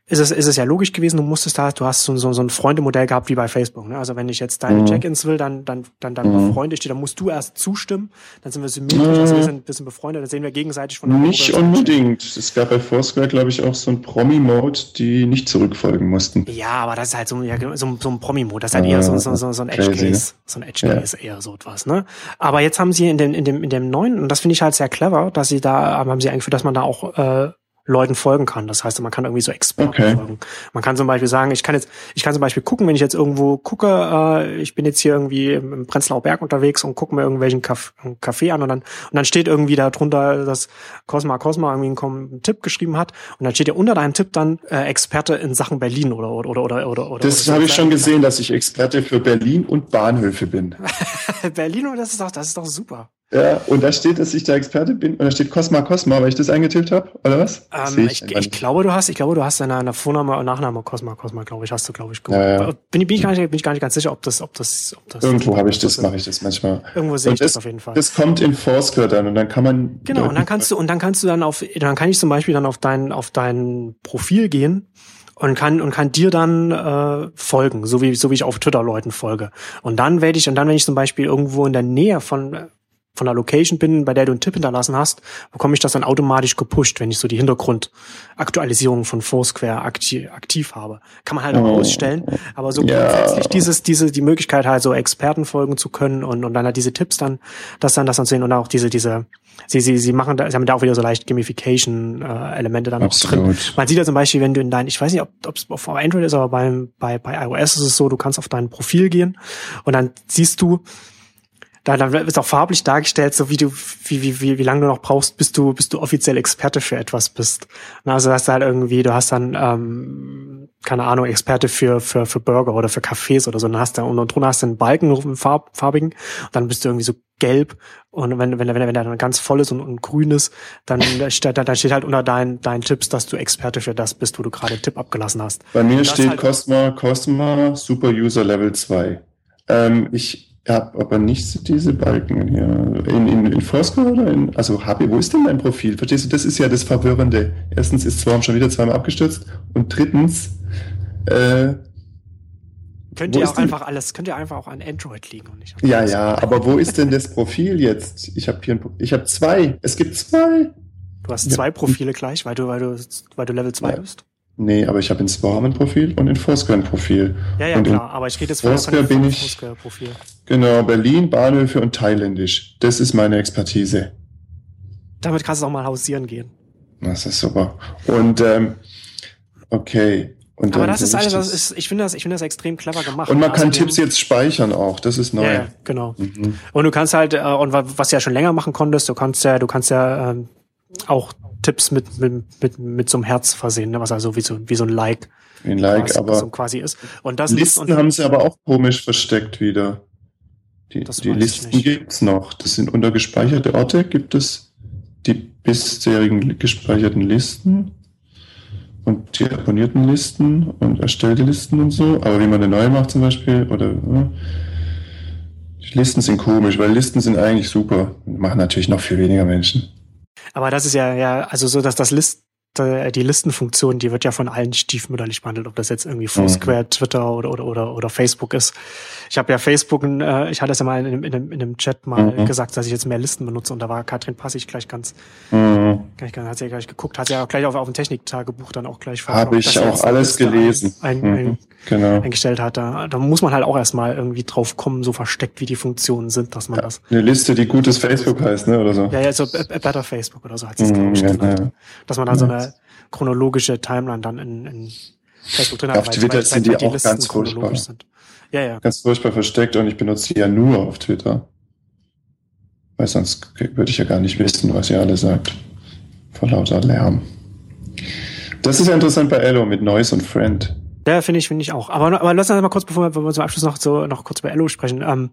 ist es, ist es ja logisch gewesen, du musstest da, du hast so, so, so ein Freundemodell gehabt wie bei Facebook. Ne? Also wenn ich jetzt deine mhm. Check-ins will, dann, dann, dann, dann mhm. befreunde ich dich, dann musst du erst zustimmen, dann sind wir symmetrisch, mhm. also wir sind ein bisschen befreundet, dann sehen wir gegenseitig von der Nicht unbedingt. Es gab bei Foursquare, glaube ich, auch so ein Promi-Mode, die nicht zurückfolgen mussten. Ja, aber das ist halt so, ja, so, so ein Promi-Mode, das ist halt eher so, so, so, so ein Edge-Case. So ein Edge-Case ja. eher so etwas, ne? Aber jetzt haben sie in dem, in dem, in dem neuen, und das finde ich halt sehr clever, dass sie da, haben sie eigentlich, dass man da auch äh, Leuten folgen kann. Das heißt, man kann irgendwie so Experten okay. folgen. Man kann zum Beispiel sagen, ich kann jetzt, ich kann zum Beispiel gucken, wenn ich jetzt irgendwo gucke, äh, ich bin jetzt hier irgendwie im Prenzlauer Berg unterwegs und gucke mir irgendwelchen Kaff, Café an und dann, und dann steht irgendwie da drunter, dass Cosma Cosma irgendwie einen, einen Tipp geschrieben hat und dann steht ja unter deinem Tipp dann äh, Experte in Sachen Berlin oder oder oder oder oder. Das habe ich schon gesehen, dass ich Experte für Berlin und Bahnhöfe bin. *laughs* Berlin, das ist doch, das ist doch super. Ja, und da steht, dass ich der Experte bin und da steht Cosma Cosma, weil ich das eingetippt habe, oder was? Ähm, ich, ich, ich glaube, du hast, ich glaube, du hast deine, deine Vorname und Nachname Cosma Cosma, glaube ich, hast du, glaube ich, gemacht. Ja, ja. Bin, bin, ich gar nicht, bin ich gar nicht ganz sicher, ob das, ob das, ob das. Irgendwo habe ich das, mache ich das manchmal. Irgendwo sehe ich das, das, auf jeden Fall. Das kommt in Foursquare dann und dann kann man. Genau, und dann kannst du, und dann kannst du dann auf, dann kann ich zum Beispiel dann auf dein, auf dein Profil gehen und kann und kann dir dann äh, folgen, so wie so wie ich auf Twitter Leuten folge. Und dann werde ich und dann wenn ich zum Beispiel irgendwo in der Nähe von von der Location bin, bei der du einen Tipp hinterlassen hast, bekomme ich das dann automatisch gepusht, wenn ich so die Hintergrundaktualisierung von Foursquare aktiv, aktiv habe. Kann man halt auch oh. ausstellen, aber so ja. grundsätzlich dieses, diese, die Möglichkeit halt so Experten folgen zu können und, und dann halt diese Tipps dann, das dann, das dann sehen und auch diese, diese, sie, sie, sie machen da, sie haben da auch wieder so leicht Gamification-Elemente äh, dann Absolut. auch drin. Man sieht ja zum Beispiel, wenn du in dein, ich weiß nicht, ob es auf Android ist, aber beim, bei, bei iOS ist es so, du kannst auf dein Profil gehen und dann siehst du, da, da wird auch farblich dargestellt, so wie du, wie, wie, wie, wie lange du noch brauchst, bis du, bis du offiziell Experte für etwas bist. Also hast du halt irgendwie, du hast dann, ähm, keine Ahnung, Experte für, für, für Burger oder für Cafés oder so, dann hast du, und, und drunter hast du einen Balken, einen farb, farbigen, und dann bist du irgendwie so gelb, und wenn, wenn, wenn, wenn der dann ganz voll ist und, und grün ist, dann steht, dann steht halt unter deinen, deinen Tipps, dass du Experte für das bist, wo du gerade einen Tipp abgelassen hast. Bei mir steht halt Cosma, Cosma Super User Level 2. Ähm, ich habe aber nicht diese Balken hier. In, in, in Foursquare oder in, also habe wo ist denn mein Profil? Verstehst du, das ist ja das Verwirrende. Erstens ist Swarm schon wieder zweimal abgestürzt und drittens, äh, Könnt ihr auch einfach alles, könnt ihr einfach auch an Android liegen und nicht an Ja, ja, aber wo ist denn das Profil jetzt? Ich habe hier ein, ich habe zwei. Es gibt zwei. Du hast zwei Profile gleich, weil du, weil du, weil du Level 2 ja. bist. Nee, aber ich habe in Swarm ein Profil und in Foursquare ein Profil. Ja, ja, und klar, aber ich rede jetzt von Foursquare ich, Foursquare-Profil. Genau, Berlin, Bahnhöfe und Thailändisch. Das ist meine Expertise. Damit kannst du auch mal hausieren gehen. Das ist super. Und ähm, okay. Und aber das ist alles, das ist, ich finde das, ich finde das extrem clever gemacht. Und man kann Tipps jetzt speichern auch, das ist neu. Ja, genau. Mhm. Und du kannst halt, äh, und was du ja schon länger machen konntest, du kannst ja, du kannst ja ähm, auch Tipps mit, mit, mit, mit so einem Herz versehen, ne? was also wie so, wie so ein Like. Ein Like, quasi, aber so quasi ist. Und das Listen und, haben sie aber auch komisch versteckt wieder. Die, die Listen gibt's noch. Das sind unter gespeicherte Orte gibt es die bisherigen gespeicherten Listen und die abonnierten Listen und erstellte Listen und so. Aber wie man eine neue macht zum Beispiel oder die Listen sind komisch, weil Listen sind eigentlich super. Machen natürlich noch viel weniger Menschen. Aber das ist ja, ja, also so, dass das List, die Listenfunktion, die wird ja von allen stiefmütterlich behandelt, ob das jetzt irgendwie Foursquare, mhm. Twitter oder, oder, oder, oder Facebook ist. Ich habe ja Facebook, äh, ich hatte es ja mal in, in, in, in einem Chat mal mhm. gesagt, dass ich jetzt mehr Listen benutze und da war Katrin Passig gleich ganz, mhm. gleich, hat sie ja gleich geguckt, hat sie ja auch gleich auf, auf dem Techniktagebuch dann auch gleich Habe ich auch alles gelesen. Ein, ein, mhm. Genau. eingestellt hat. Da, da muss man halt auch erstmal irgendwie drauf kommen, so versteckt wie die Funktionen sind, dass man ja, das. Eine Liste, die gutes Facebook heißt, ne? Oder so. Ja, ja, so Better Facebook oder so hat es mhm, ja, ja. Dass man da so eine chronologische Timeline dann in, in Facebook drin hat. Auf Twitter sind die, die auch Listen ganz furchtbar. Sind. Ja, ja. Ganz furchtbar versteckt und ich benutze die ja nur auf Twitter. Weil sonst würde ich ja gar nicht wissen, was ihr alle sagt. Vor lauter Lärm. Das ist ja interessant bei Ello mit Noise und Friend. Ja, finde ich, finde ich auch. Aber, aber lass uns mal kurz, bevor wir, zum Abschluss noch so, noch kurz über Ello sprechen. Ähm,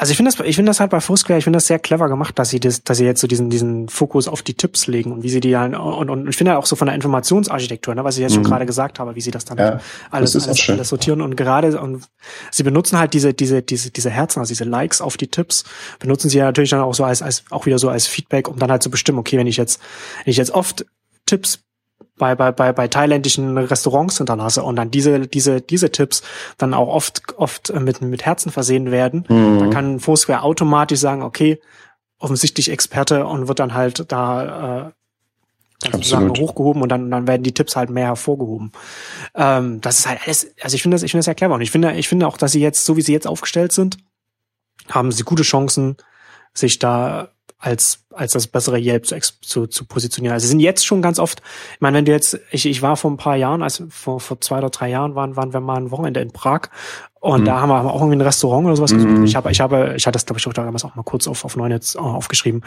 also ich finde das, ich finde das halt bei Foursquare, ich finde das sehr clever gemacht, dass sie das, dass sie jetzt so diesen, diesen Fokus auf die Tipps legen und wie sie die dann, und, und ich finde auch so von der Informationsarchitektur, ne, was ich jetzt mhm. schon gerade gesagt habe, wie sie das dann ja, alles, das alles, alles sortieren und gerade, und sie benutzen halt diese, diese, diese, diese Herzen, also diese Likes auf die Tipps, benutzen sie ja natürlich dann auch so als, als, auch wieder so als Feedback, um dann halt zu bestimmen, okay, wenn ich jetzt, wenn ich jetzt oft Tipps bei, bei, bei, bei thailändischen Restaurants hinterlasse und dann diese, diese, diese Tipps dann auch oft, oft mit, mit Herzen versehen werden, mhm. dann kann Foursquare automatisch sagen, okay, offensichtlich Experte und wird dann halt da äh, sozusagen hochgehoben und dann, dann werden die Tipps halt mehr hervorgehoben. Ähm, das ist halt alles, also ich finde das, ich finde das sehr clever und ich finde, ich finde auch, dass sie jetzt, so wie sie jetzt aufgestellt sind, haben sie gute Chancen, sich da als, als das bessere Yelp zu, zu, zu positionieren. Also sie sind jetzt schon ganz oft, ich meine, wenn du jetzt, ich, ich war vor ein paar Jahren, also vor, vor zwei oder drei Jahren waren, waren wir mal ein Wochenende in Prag und mhm. da haben wir auch irgendwie ein Restaurant oder sowas gesucht. Mhm. Ich habe, ich habe, ich hatte das, glaube ich, auch damals auch mal kurz auf, auf Neunetz äh, aufgeschrieben.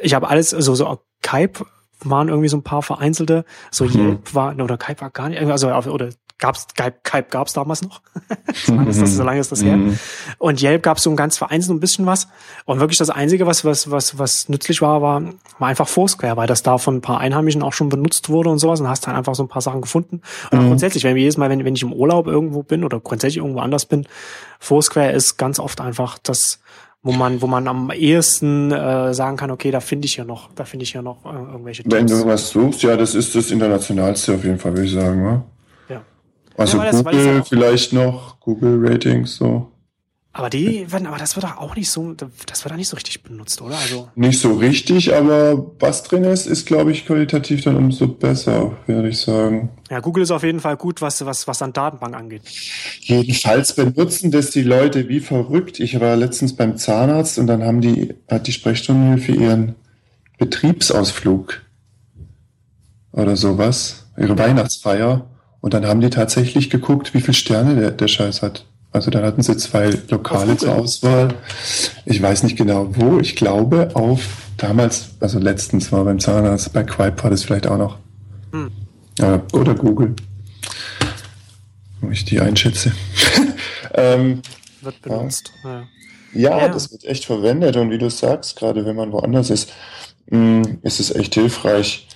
Ich habe alles, so, so Kype waren irgendwie so ein paar vereinzelte, so mhm. Yelp war, oder Kype war gar nicht, also, oder gab's Skype gab's damals noch. *laughs* so, lange ist das, so lange ist das her. Mhm. Und Yelp gab's so ein ganz vereinzelt ein bisschen was. Und wirklich das Einzige, was, was, was, was nützlich war, war, war einfach Foursquare, weil das da von ein paar Einheimischen auch schon benutzt wurde und sowas. Und hast dann einfach so ein paar Sachen gefunden. Und mhm. grundsätzlich, wenn wir jedes Mal, wenn, wenn ich im Urlaub irgendwo bin oder grundsätzlich irgendwo anders bin, Foursquare ist ganz oft einfach das, wo man, wo man am ehesten äh, sagen kann, okay, da finde ich ja noch, da finde ich ja noch äh, irgendwelche Tipps. Wenn du was suchst, ja, das ist das internationalste auf jeden Fall, würde ich sagen, wa? Also ja, Google das, vielleicht noch, Google Ratings so. Aber die, aber das wird doch auch nicht so, das wird doch nicht so richtig benutzt, oder? Also nicht so richtig, aber was drin ist, ist glaube ich qualitativ dann umso besser, würde ich sagen. Ja, Google ist auf jeden Fall gut, was was was an Datenbank angeht. Jedenfalls benutzen das die Leute wie verrückt. Ich war letztens beim Zahnarzt und dann haben die hat die Sprechstundenhilfe ihren Betriebsausflug oder sowas, ihre Weihnachtsfeier und dann haben die tatsächlich geguckt, wie viele Sterne der, der Scheiß hat. Also dann hatten sie zwei Lokale zur Auswahl. Ich weiß nicht genau wo. Ich glaube auf damals, also letztens war beim Zahnarzt, bei Quipe war das vielleicht auch noch. Hm. Oder Google. Wo ich die einschätze. *laughs* ähm, wird benutzt. Ja. Ja, ja, das wird echt verwendet und wie du sagst, gerade wenn man woanders ist, hm, ist es echt hilfreich,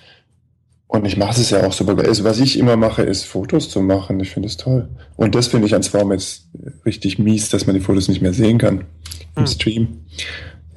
und ich mache es ja auch super. Also was ich immer mache, ist Fotos zu machen. Ich finde es toll. Und das finde ich an Swarm jetzt richtig mies, dass man die Fotos nicht mehr sehen kann im hm. Stream.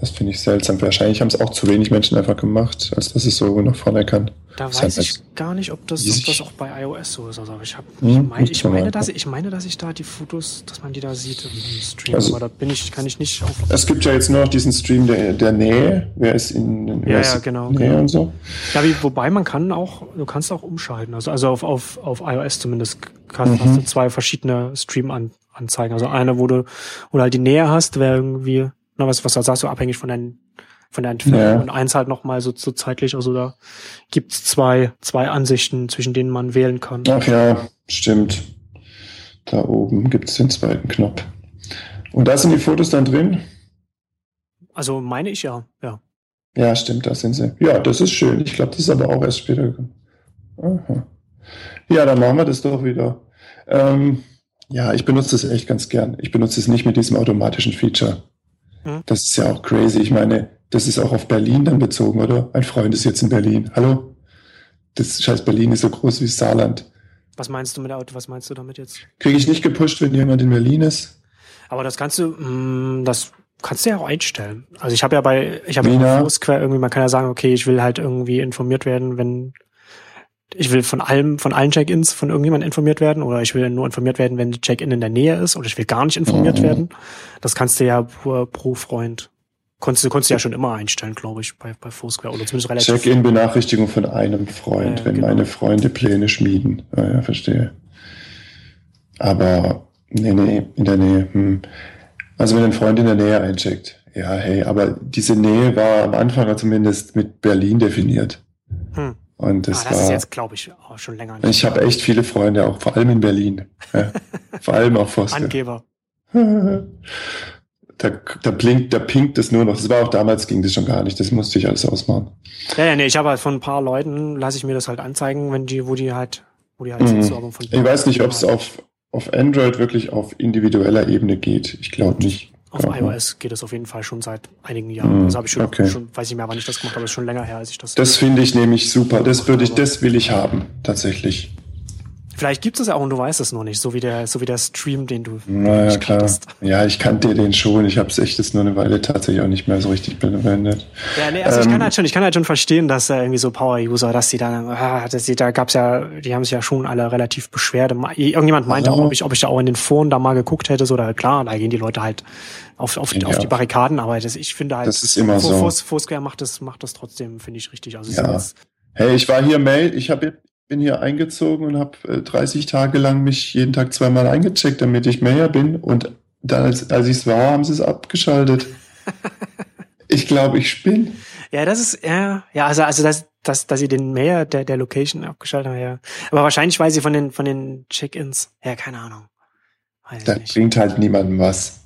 Das finde ich seltsam. Wahrscheinlich haben es auch zu wenig Menschen einfach gemacht, als dass es so nach vorne kann. Da das weiß ich halt gar nicht, ob das, ob das auch bei iOS so ist. Also ich, hab, ich, hm, mein, ich, meine, dass ich, ich meine, dass ich da die Fotos, dass man die da sieht im Stream, also, aber da bin ich, kann ich nicht auf. Es gibt ja jetzt nur noch diesen Stream der, der Nähe. Wer ist in wer ja, ja, genau, Nähe genau. und so. Ja, wie, wobei man kann auch, du kannst auch umschalten. Also, also auf, auf, auf iOS zumindest kannst, mhm. hast du zwei verschiedene Stream-Anzeigen. Also eine, wo du, wo du halt die Nähe hast, wäre irgendwie na, was, was sagst du, abhängig von deinen von der Entfernung ja. und eins halt nochmal so, so zeitlich, also da gibt's zwei, zwei Ansichten, zwischen denen man wählen kann. Ach ja, stimmt. Da oben gibt's den zweiten Knopf. Und da sind die Fotos dann drin? Also meine ich ja, ja. Ja, stimmt, da sind sie. Ja, das ist schön. Ich glaube, das ist aber auch erst später gekommen. Aha. Ja, dann machen wir das doch wieder. Ähm, ja, ich benutze das echt ganz gern. Ich benutze es nicht mit diesem automatischen Feature. Das ist ja auch crazy. Ich meine, das ist auch auf Berlin dann bezogen, oder? Ein Freund ist jetzt in Berlin. Hallo? Das scheiß Berlin ist so groß wie Saarland. Was meinst du mit Auto? Was meinst du damit jetzt? Kriege ich nicht gepusht, wenn jemand in Berlin ist? Aber das kannst du, mh, mm, das kannst du ja auch einstellen. Also ich habe ja bei, ich habe ja Foursquare irgendwie, man kann ja sagen, okay, ich will halt irgendwie informiert werden, wenn ich will von allem, von allen Check-ins von irgendjemand informiert werden oder ich will nur informiert werden, wenn Check-in in der Nähe ist oder ich will gar nicht informiert mhm. werden. Das kannst du ja pro, pro Freund. Konntest du, konntest du ja schon immer einstellen, glaube ich, bei, bei Foursquare oder zumindest relativ. Check-in-Benachrichtigung von einem Freund, ja, wenn genau. meine Freunde Pläne schmieden. Ja, ja, verstehe. Aber, nee, nee, in der Nähe. Hm. Also wenn ein Freund in der Nähe eincheckt. Ja, hey, aber diese Nähe war am Anfang zumindest mit Berlin definiert. Hm. Und das, ah, das war, ist jetzt, glaube ich, auch schon länger. Nicht ich habe echt viele Freunde, auch vor allem in Berlin. Ja, *laughs* vor allem auch Foster. Angeber. *laughs* Da, da blinkt, da pinkt es nur noch. Das war auch damals ging das schon gar nicht. Das musste ich alles ausmachen. Ja, ja, nee, ich habe halt von ein paar Leuten, lasse ich mir das halt anzeigen, wenn die, wo die halt, wo die halt mhm. Von. Ich weiß nicht, ob es auf, auf Android wirklich auf individueller Ebene geht. Ich glaube nicht. Auf ja, iOS geht es auf jeden Fall schon seit einigen Jahren. Mhm, das habe ich schon, okay. schon, weiß ich mehr, wann ich das gemacht habe, ist schon länger her, als ich das. Das finde ich nämlich super. Das würde ich, das will ich haben, tatsächlich. Vielleicht gibt es ja auch und du weißt es noch nicht, so wie der, so wie der Stream, den du. Naja, klar. Kanntest. Ja, ich kannte den schon. Ich habe es echt jetzt nur eine Weile tatsächlich auch nicht mehr so richtig verwendet. Ja, nee, also ähm, ich kann ähm, halt schon, ich kann halt schon verstehen, dass äh, irgendwie so Power-User, dass die dann, ah, dass die, da gab's ja, die haben sich ja schon alle relativ beschwert. Irgendjemand meinte also, auch, ob ich, ob ich da auch in den Foren da mal geguckt hätte, so da klar, da gehen die Leute halt auf, auf, ja. auf die Barrikaden, aber das, ich finde halt, das ist immer so. Foursquare macht das, macht das trotzdem, finde ich richtig. Also ja. Hey, ich war hier Mail, ich habe bin hier eingezogen und habe äh, 30 Tage lang mich jeden Tag zweimal eingecheckt, damit ich mehr bin. Und dann, als, als ich es war, haben sie es abgeschaltet. *laughs* ich glaube, ich spinne. Ja, das ist, ja, ja, also, also das, dass, dass sie den Mayor der, der Location abgeschaltet haben, ja. Aber wahrscheinlich, weil sie von den, von den Check-ins, ja, keine Ahnung. Weiß das bringt halt niemandem was.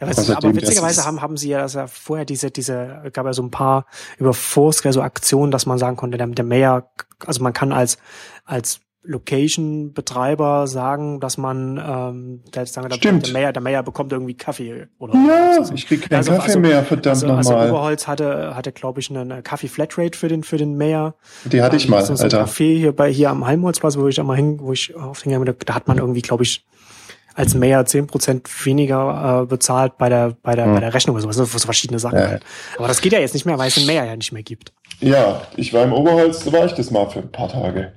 Ja, was, aber witzigerweise haben, haben sie ja, also vorher diese, diese, gab ja so ein paar über Foursquare so Aktionen, dass man sagen konnte, der, der Mayor, also man kann als, als Location-Betreiber sagen, dass man, ähm, der, sagen wir, der, der, Mayor, der Mayor bekommt irgendwie Kaffee oder Ja, so. ich krieg keinen also, Kaffee also, mehr, verdammt also, nochmal. Also Oberholz hatte, hatte glaube ich, eine Kaffee-Flatrate für den, für den Mayor. Die hatte ich mal, so, so Alter. Kaffee hier bei, hier am Helmholtzplatz, wo ich einmal hin, wo ich auf den da hat man irgendwie, glaube ich, als Mayor zehn Prozent weniger äh, bezahlt bei der, bei der, hm. bei der Rechnung oder sowas. Das sind verschiedene Sachen ja. halt. Aber das geht ja jetzt nicht mehr, weil es den Mayor ja nicht mehr gibt. Ja, ich war im Oberholz, da war ich das mal für ein paar Tage.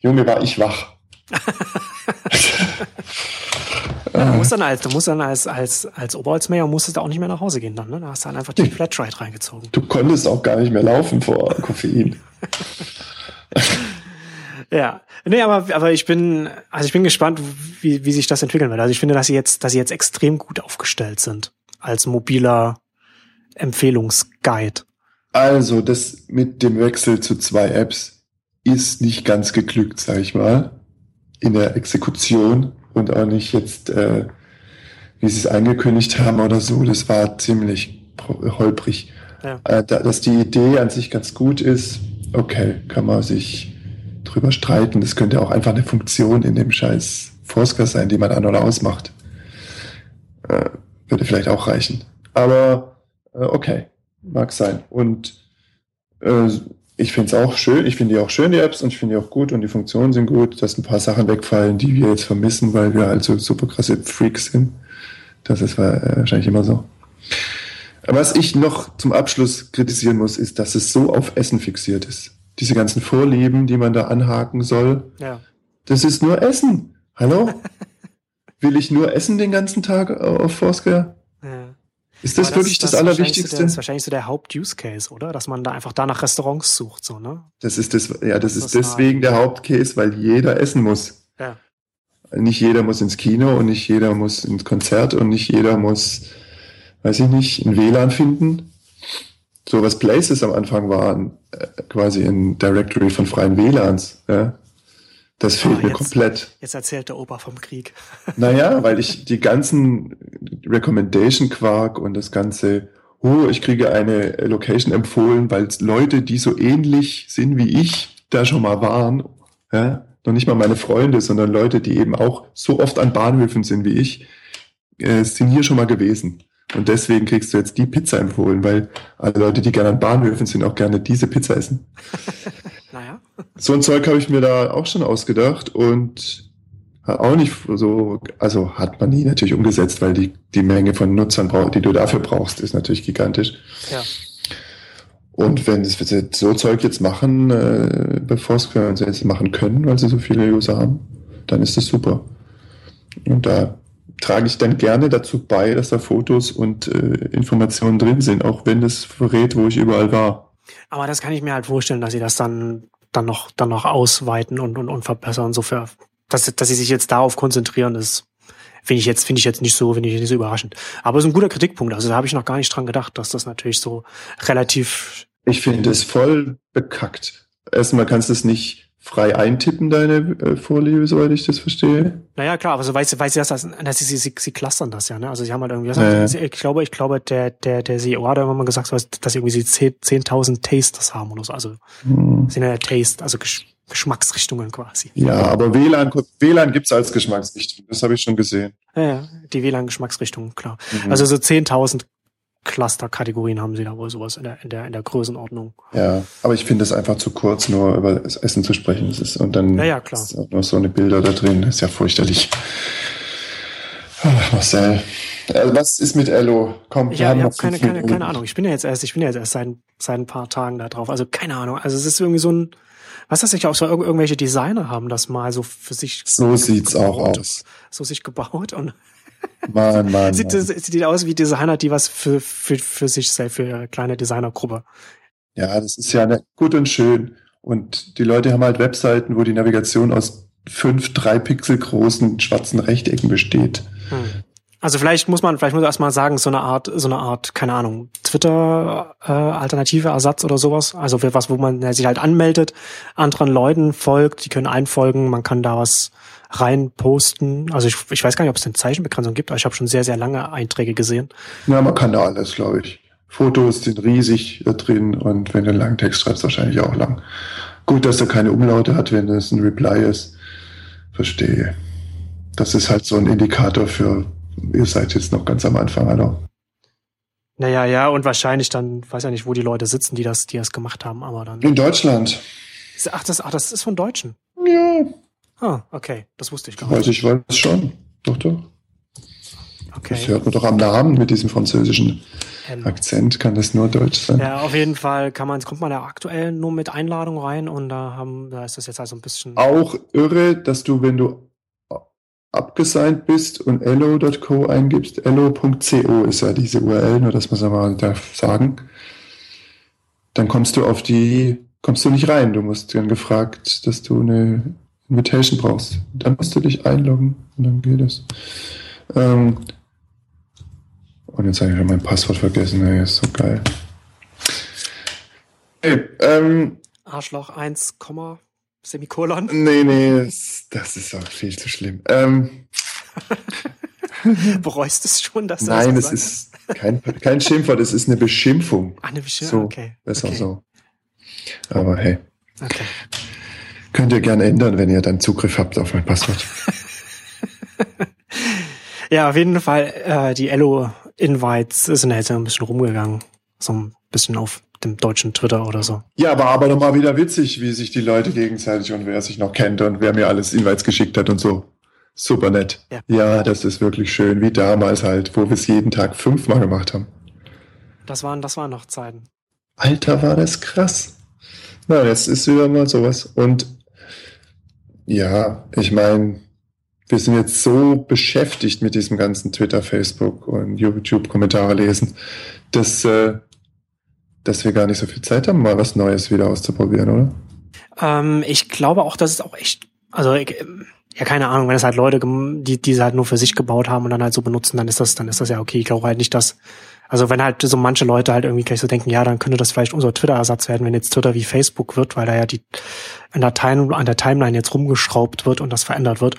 Junge, war ich wach. Ja, *laughs* du musst dann als, du musst dann als, als, als Oberholzmäher musstest du auch nicht mehr nach Hause gehen dann, ne? Da hast du dann einfach die Flatride reingezogen. Du konntest auch gar nicht mehr laufen vor Koffein. *laughs* ja. Nee, aber, aber ich bin, also ich bin gespannt, wie, wie sich das entwickeln wird. Also ich finde, dass sie jetzt, dass sie jetzt extrem gut aufgestellt sind als mobiler Empfehlungsguide. Also, das mit dem Wechsel zu zwei Apps ist nicht ganz geglückt, sag ich mal. In der Exekution und auch nicht jetzt, äh, wie sie es angekündigt haben oder so. Das war ziemlich holprig. Ja. Äh, dass die Idee an sich ganz gut ist, okay, kann man sich drüber streiten. Das könnte auch einfach eine Funktion in dem scheiß Forsker sein, die man an- oder ausmacht. Äh, würde vielleicht auch reichen. Aber äh, okay, mag sein. Und äh, ich finde es auch schön, ich finde die auch schön, die Apps, und ich finde die auch gut und die Funktionen sind gut, dass ein paar Sachen wegfallen, die wir jetzt vermissen, weil wir halt so super krasse Freaks sind. Das ist äh, wahrscheinlich immer so. Was ich noch zum Abschluss kritisieren muss, ist, dass es so auf Essen fixiert ist. Diese ganzen Vorlieben, die man da anhaken soll. Ja. Das ist nur Essen. Hallo? *laughs* Will ich nur essen den ganzen Tag auf Foursquare? Ja. Ist das, das wirklich das, das Allerwichtigste? Das ist wahrscheinlich so der Haupt-Use-Case, oder? Dass man da einfach da nach Restaurants sucht, so, ne? Das ist das, ja, das, das ist deswegen der Hauptcase, weil jeder essen muss. Ja. Nicht jeder muss ins Kino und nicht jeder muss ins Konzert und nicht jeder muss, weiß ich nicht, ein WLAN finden. So was Places am Anfang waren, äh, quasi ein Directory von freien WLANs, ja. Das fehlt oh, mir jetzt, komplett. Jetzt erzählt der Opa vom Krieg. *laughs* Naja, weil ich die ganzen Recommendation-Quark und das ganze, oh, ich kriege eine Location empfohlen, weil Leute, die so ähnlich sind wie ich, da schon mal waren, ja, noch nicht mal meine Freunde, sondern Leute, die eben auch so oft an Bahnhöfen sind wie ich, äh, sind hier schon mal gewesen. Und deswegen kriegst du jetzt die Pizza empfohlen, weil alle Leute, die gerne an Bahnhöfen sind, auch gerne diese Pizza essen. *laughs* naja. So ein Zeug habe ich mir da auch schon ausgedacht und auch nicht so, also hat man nie natürlich umgesetzt, weil die, die Menge von Nutzern, die du dafür brauchst, ist natürlich gigantisch. Ja. Und wenn es so Zeug jetzt machen, äh, bevor es jetzt machen können, weil sie so viele User haben, dann ist das super. Und da trage ich dann gerne dazu bei, dass da Fotos und äh, Informationen drin sind, auch wenn das verrät, wo ich überall war. Aber das kann ich mir halt vorstellen, dass sie das dann dann noch dann noch ausweiten und und, und verbessern. So für, dass dass sie sich jetzt darauf konzentrieren, ist finde ich jetzt finde ich jetzt nicht so finde ich nicht so überraschend. Aber es ist ein guter Kritikpunkt. Also da habe ich noch gar nicht dran gedacht, dass das natürlich so relativ. Ich finde es voll bekackt. Erstmal kannst du es nicht frei eintippen, deine äh, Vorliebe, soweit ich das verstehe. Naja, klar, aber so weiß, weiß sie das, dass sie, sie, sie clustern das ja, ne? Also sie haben halt irgendwie, gesagt, äh. ich glaube, ich glaube, der, der, der CEO hat irgendwann mal gesagt, dass sie irgendwie 10.000 Tasters haben oder so. Also, hm. sind ja Taste, also Gesch Geschmacksrichtungen quasi. Ja, aber WLAN, WLAN gibt's als Geschmacksrichtung. Das habe ich schon gesehen. Ja, ja die WLAN-Geschmacksrichtungen, klar. Mhm. Also so 10.000 Cluster-Kategorien haben sie da wohl sowas in der, in der, in der Größenordnung. Ja, aber ich finde es einfach zu kurz, nur über das Essen zu sprechen. Das ist, und dann ja, ja, klar. ist auch noch so eine Bilder da drin. Das ist ja fürchterlich. Ach, Marcel. Also was ist mit Ello? Komm, ja, ich habe keine, keine, keine Ahnung. Ich bin ja jetzt erst, ich bin ja jetzt erst seit, seit ein paar Tagen da drauf. Also keine Ahnung. Also es ist irgendwie so ein, was das sich auch so irgendwelche Designer haben das mal so für sich. So sieht's auch aus. *laughs* So sich gebaut und Mann, Mann, *laughs* sieht, Mann. sieht aus wie Designer, die was für, für, für sich selbst, für eine kleine Designergruppe. Ja, das ist ja ne, gut und schön. Und die Leute haben halt Webseiten, wo die Navigation aus fünf, drei Pixel großen schwarzen Rechtecken besteht. Hm. Also vielleicht muss man, vielleicht muss man erstmal sagen, so eine Art, so eine Art, keine Ahnung, Twitter äh, alternative Ersatz oder sowas. Also für was, wo man sich halt anmeldet, anderen Leuten folgt, die können einfolgen, man kann da was rein posten. Also ich, ich weiß gar nicht, ob es eine Zeichenbegrenzung gibt, aber ich habe schon sehr, sehr lange Einträge gesehen. Ja, man kann da alles, glaube ich. Fotos sind riesig drin und wenn du einen langen Text schreibst, wahrscheinlich auch lang. Gut, dass er keine Umlaute hat, wenn es ein Reply ist. Verstehe. Das ist halt so ein Indikator für, ihr seid jetzt noch ganz am Anfang, hallo. Naja, ja, und wahrscheinlich dann, weiß ja nicht, wo die Leute sitzen, die das, die das gemacht haben, aber dann. In Deutschland. Ach, das, ach, das ist von Deutschen. Ja, Ah, okay. Das wusste ich gar nicht. Weiß ich weiß schon. Doch, doch. Okay. Das hört man doch am Namen mit diesem französischen ähm. Akzent, kann das nur Deutsch sein. Ja, auf jeden Fall kann man, kommt man da aktuell nur mit Einladung rein und da haben, da ist das jetzt also ein bisschen. Auch irre, dass du, wenn du abgesigned bist und elo.co eingibst, elo.co ist ja diese URL, nur das muss man mal da sagen, dann kommst du auf die, kommst du nicht rein. Du musst dann gefragt, dass du eine Invitation brauchst. Dann musst du dich einloggen und dann geht es. Ähm, und jetzt habe ich mein Passwort vergessen, ey, ist so geil. Hey, ähm, Arschloch 1, Semikolon. Nee, nee, das, das ist auch viel zu schlimm. Ähm, *laughs* Bereust es schon, dass Nein, das es ist kein, kein Schimpfwort, es ist eine Beschimpfung. Ah, eine Beschimpfung, so, okay. Besser okay. so. Aber hey. Okay. Könnt ihr gerne ändern, wenn ihr dann Zugriff habt auf mein Passwort. *laughs* ja, auf jeden Fall, äh, die Elo-Invites sind jetzt ein bisschen rumgegangen. So ein bisschen auf dem deutschen Twitter oder so. Ja, aber aber nochmal wieder witzig, wie sich die Leute gegenseitig und wer sich noch kennt und wer mir alles Invites geschickt hat und so. Super nett. Ja. ja, das ist wirklich schön, wie damals halt, wo wir es jeden Tag fünfmal gemacht haben. Das waren, das waren noch Zeiten. Alter, war das krass. Na, jetzt ist wieder mal sowas. Und ja, ich meine, wir sind jetzt so beschäftigt mit diesem ganzen Twitter, Facebook und YouTube-Kommentare lesen, dass äh, dass wir gar nicht so viel Zeit haben, mal was Neues wieder auszuprobieren, oder? Ähm, ich glaube auch, dass es auch echt, also ja, keine Ahnung, wenn es halt Leute, die diese halt nur für sich gebaut haben und dann halt so benutzen, dann ist das, dann ist das ja okay. Ich glaube halt nicht, dass also wenn halt so manche Leute halt irgendwie gleich so denken, ja, dann könnte das vielleicht unser Twitter-Ersatz werden, wenn jetzt Twitter wie Facebook wird, weil da ja die an der, Time, an der Timeline jetzt rumgeschraubt wird und das verändert wird.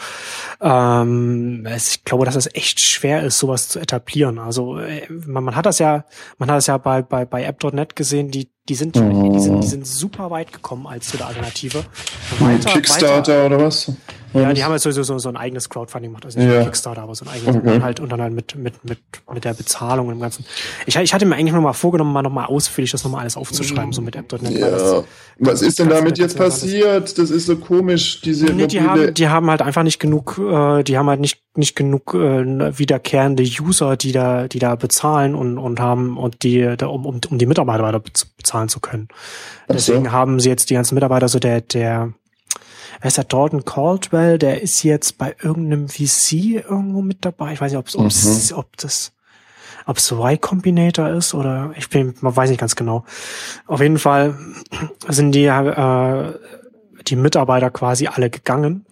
Ähm, ich glaube, dass es echt schwer ist, sowas zu etablieren. Also äh, man, man hat das ja, man hat das ja bei, bei, bei App.net gesehen, die die sind, mhm. die sind, die sind super weit gekommen als zu der Alternative. Weiter, Kickstarter weiter, oder was? Ja, die haben jetzt sowieso so, so ein eigenes Crowdfunding gemacht. Also nicht ja. Kickstarter, aber so ein eigenes okay. halt und dann halt mit, mit, mit, mit der Bezahlung und dem Ganzen. Ich, ich hatte mir eigentlich nochmal vorgenommen, mal nochmal ausführlich das nochmal alles aufzuschreiben, so mit App.net. Ja. Das, was ist denn damit jetzt passiert? Das ist so komisch, diese nee, die haben, die haben halt einfach nicht genug, äh, die haben halt nicht, nicht genug äh, wiederkehrende User, die da, die da bezahlen und, und haben und die, da, um, um, um die Mitarbeiter weiter bezahlen zu können. Deswegen so. haben sie jetzt die ganzen Mitarbeiter, so der, der, wer ist der Dalton Caldwell, der ist jetzt bei irgendeinem VC irgendwo mit dabei. Ich weiß nicht, ob es, mhm. ob das, ob es Y Combinator ist oder ich bin, man weiß nicht ganz genau. Auf jeden Fall sind die, äh, die Mitarbeiter quasi alle gegangen.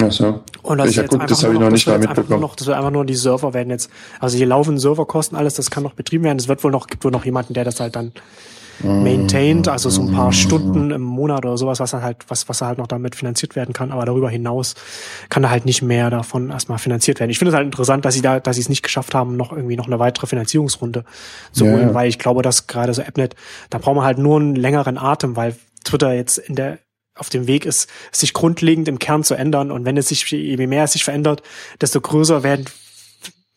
Ach so. Und das, ich jetzt gut, das habe ich noch nicht mal mitbekommen. Noch, das wird einfach nur die Server werden jetzt, also hier laufen Serverkosten alles, das kann noch betrieben werden. Es wird wohl noch, gibt wohl noch jemanden, der das halt dann maintained, also so ein paar Stunden im Monat oder sowas, was halt, was, was halt noch damit finanziert werden kann. Aber darüber hinaus kann da halt nicht mehr davon erstmal finanziert werden. Ich finde es halt interessant, dass sie da, dass sie es nicht geschafft haben, noch irgendwie noch eine weitere Finanzierungsrunde zu holen, ja. weil ich glaube, dass gerade so AppNet, da braucht man halt nur einen längeren Atem, weil Twitter jetzt in der auf dem Weg ist, sich grundlegend im Kern zu ändern. Und wenn es sich, je mehr es sich verändert, desto größer werden,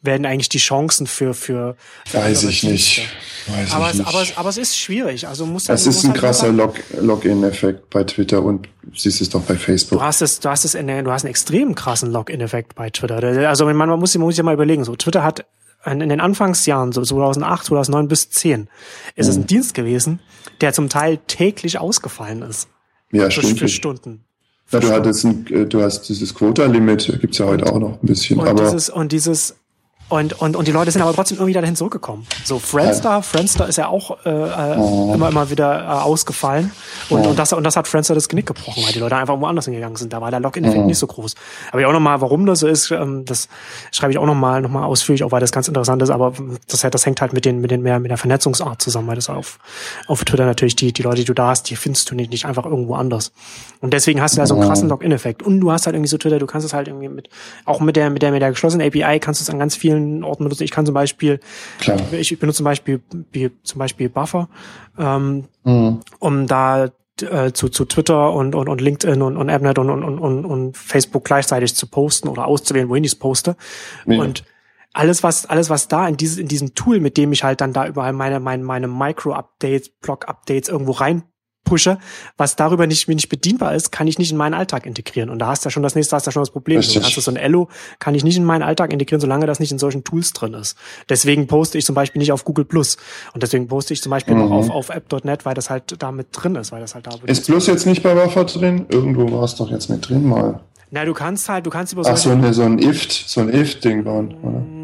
werden eigentlich die Chancen für für, für weiß ich nicht. Weiß aber, ich es, aber, es, aber es ist schwierig. Also muss es ist ein halt krasser Log Login Effekt bei Twitter und siehst es doch bei Facebook. Du hast es du hast es in, du hast einen extrem krassen Login Effekt bei Twitter. Also man, man muss man muss sich mal überlegen so Twitter hat in den Anfangsjahren so 2008 2009 bis 10 ist mhm. es ein Dienst gewesen der zum Teil täglich ausgefallen ist. Ja stimmt für Stunden. Ja, du, hattest ein, äh, du hast dieses Quota-Limit, gibt's ja heute auch noch ein bisschen. Und aber dieses, und dieses und, und, und die Leute sind aber trotzdem irgendwie dahin zurückgekommen. So Friendster, Friendster ist ja auch äh, äh, oh. immer, immer wieder äh, ausgefallen. Und, oh. und, das, und das hat Friendster das Genick gebrochen, weil die Leute einfach woanders hingegangen sind. Da war der Login-Effekt oh. nicht so groß. Aber ja auch nochmal, warum das so ist, ähm, das schreibe ich auch nochmal noch mal ausführlich, auch weil das ganz interessant ist. Aber das, das hängt halt mit den, mit den mehr mit der Vernetzungsart zusammen, weil das auf, auf Twitter natürlich die, die Leute, die du da hast, die findest du nicht, nicht einfach irgendwo anders. Und deswegen hast du ja so einen krassen Login-Effekt. Und du hast halt irgendwie so Twitter, du kannst es halt irgendwie mit, auch mit der, mit der, mit der geschlossenen API kannst du es an ganz vielen Orten benutzen. Ich kann zum Beispiel, Klar. ich benutze zum Beispiel, zum Beispiel Buffer, ähm, mhm. um da äh, zu, zu Twitter und, und, und LinkedIn und, und AppNet und, und, und, und Facebook gleichzeitig zu posten oder auszuwählen, wohin ich es poste. Ja. Und alles was alles was da in dieses in diesem Tool, mit dem ich halt dann da überall meine meine meine Micro Updates, Blog Updates irgendwo rein pushe, was darüber nicht, nicht bedienbar ist, kann ich nicht in meinen Alltag integrieren. Und da hast du ja schon das nächste, hast du ja schon das Problem. Richtig. Hast so ein Elo, kann ich nicht in meinen Alltag integrieren, solange das nicht in solchen Tools drin ist. Deswegen poste ich zum Beispiel nicht auf Google Plus. Und deswegen poste ich zum Beispiel mhm. noch auf, auf app.net, weil das halt da mit drin ist, weil das halt da Ist Plus jetzt nicht bei Buffer drin? Irgendwo war es doch jetzt mit drin mal. Na, du kannst halt, du kannst über Ach, so, eine, so ein IFT, so ein IFT-Ding bauen, oder?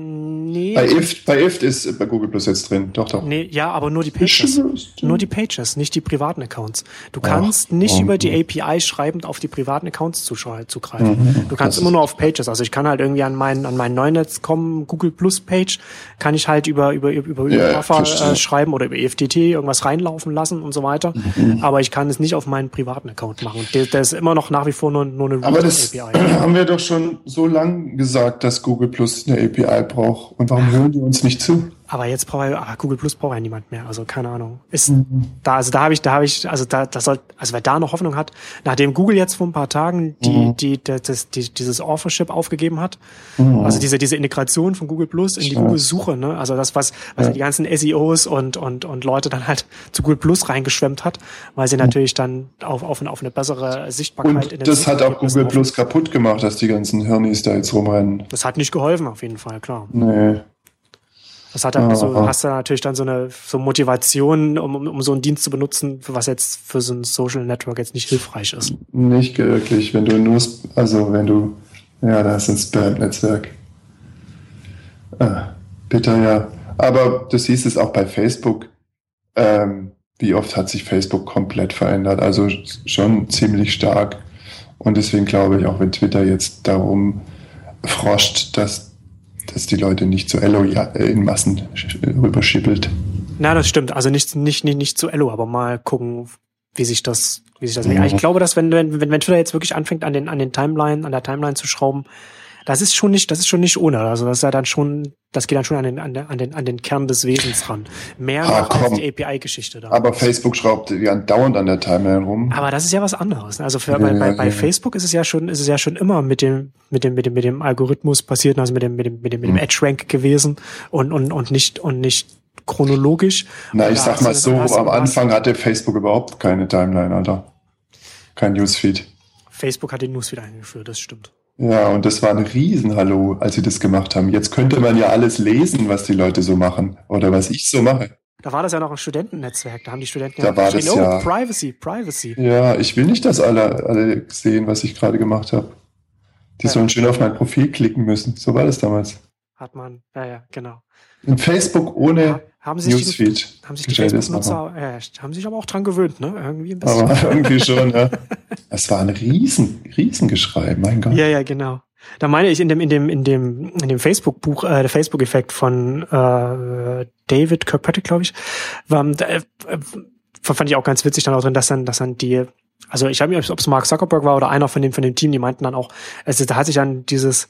Nee. Bei IFT, bei IFT ist bei Google Plus jetzt drin. Doch, doch. Nee, ja, aber nur die Pages. Nur die Pages, nicht die privaten Accounts. Du kannst Ach, nicht oh, über die API schreibend auf die privaten Accounts zugreifen. Mhm, du kannst immer nur auf Pages. Also ich kann halt irgendwie an meinen, an meinen Neunetz kommen, Google Plus Page, kann ich halt über, über, über, über ja, äh, schreiben oder über EFTT irgendwas reinlaufen lassen und so weiter. Mhm. Aber ich kann es nicht auf meinen privaten Account machen. Der, der ist immer noch nach wie vor nur, nur eine Aber das API. *clears throat* haben wir doch schon so lang gesagt, dass Google Plus eine API braucht. Und warum hören die uns nicht zu? Aber jetzt braucht aber Google Plus braucht ja niemand mehr. Also keine Ahnung. Ist mhm. da, also da habe ich, da habe ich, also da, das soll, also wer da noch Hoffnung hat, nachdem Google jetzt vor ein paar Tagen die, mhm. die, das, die, dieses Authorship aufgegeben hat, mhm. also diese, diese Integration von Google Plus in die ja. Google Suche, ne? Also das, was, was ja. die ganzen SEOs und, und, und Leute dann halt zu Google Plus reingeschwemmt hat, weil sie mhm. natürlich dann auf, auf, eine, auf eine bessere Sichtbarkeit und in den Das hat auch Google Plus kaputt gemacht, dass die ganzen Hirnis da jetzt rumrennen. Das hat nicht geholfen, auf jeden Fall, klar. Nee. Das hat dann so, hast du natürlich dann so eine so Motivation, um, um so einen Dienst zu benutzen, was jetzt für so ein Social Network jetzt nicht hilfreich ist. Nicht wirklich, wenn du nur, also wenn du, ja, da ist ein Spam-Netzwerk. Ah, bitter, ja. Aber du siehst es auch bei Facebook. Ähm, wie oft hat sich Facebook komplett verändert? Also schon ziemlich stark. Und deswegen glaube ich, auch wenn Twitter jetzt darum froscht, dass dass die Leute nicht zu Ello in Massen rüberschippelt. Na, das stimmt. Also nicht, nicht, nicht, nicht zu Ello, aber mal gucken, wie sich das, wie sich das. Ja. Ich glaube, dass wenn, wenn, wenn Twitter jetzt wirklich anfängt, an den, an den Timeline, an der Timeline zu schrauben, das ist schon nicht, das ist schon nicht ohne. Also das ist ja dann schon, das geht dann schon an den, an, den, an den, an den Kern des Wesens ran. Mehr ah, als die API-Geschichte da. Aber Facebook schraubt ja dauernd an der Timeline rum. Aber das ist ja was anderes. Also für, ja, bei, bei, bei ja. Facebook ist es ja schon, ist es ja schon immer mit dem, mit dem, mit dem, mit dem Algorithmus passiert, also mit dem, mit dem, mit dem, mit dem hm. Edge Rank gewesen und, und, und nicht, und nicht chronologisch. Na, ich sag mal so, am Anfang hatte Facebook überhaupt keine Timeline, Alter. Kein Newsfeed. Facebook hat den Newsfeed eingeführt, das stimmt. Ja, und das war ein Riesenhallo, als sie das gemacht haben. Jetzt könnte man ja alles lesen, was die Leute so machen oder was ich so mache. Da war das ja noch ein Studentennetzwerk, da haben die Studenten da ja war das ja, Privacy, Privacy. Ja, ich will nicht, dass alle, alle sehen, was ich gerade gemacht habe. Die ja. sollen schön auf mein Profil klicken müssen. So war das damals. Hat man, ja, ja, genau. In Facebook ohne haben sich Newsfeed. Die, haben sich die Facebook-Nutzer, äh, haben sich aber auch dran gewöhnt, ne? Irgendwie ein bisschen. Aber *laughs* irgendwie schon, ja. *laughs* Es war ein riesen, Riesengeschrei, mein Gott. Ja, ja, genau. Da meine ich in dem in dem in dem in dem Facebook Buch äh, der Facebook Effekt von äh, David Kirkpatrick glaube ich war äh, fand ich auch ganz witzig dann auch drin dass dann dass dann die also ich habe nicht ob es Mark Zuckerberg war oder einer von dem von dem Team die meinten dann auch also da hat sich dann dieses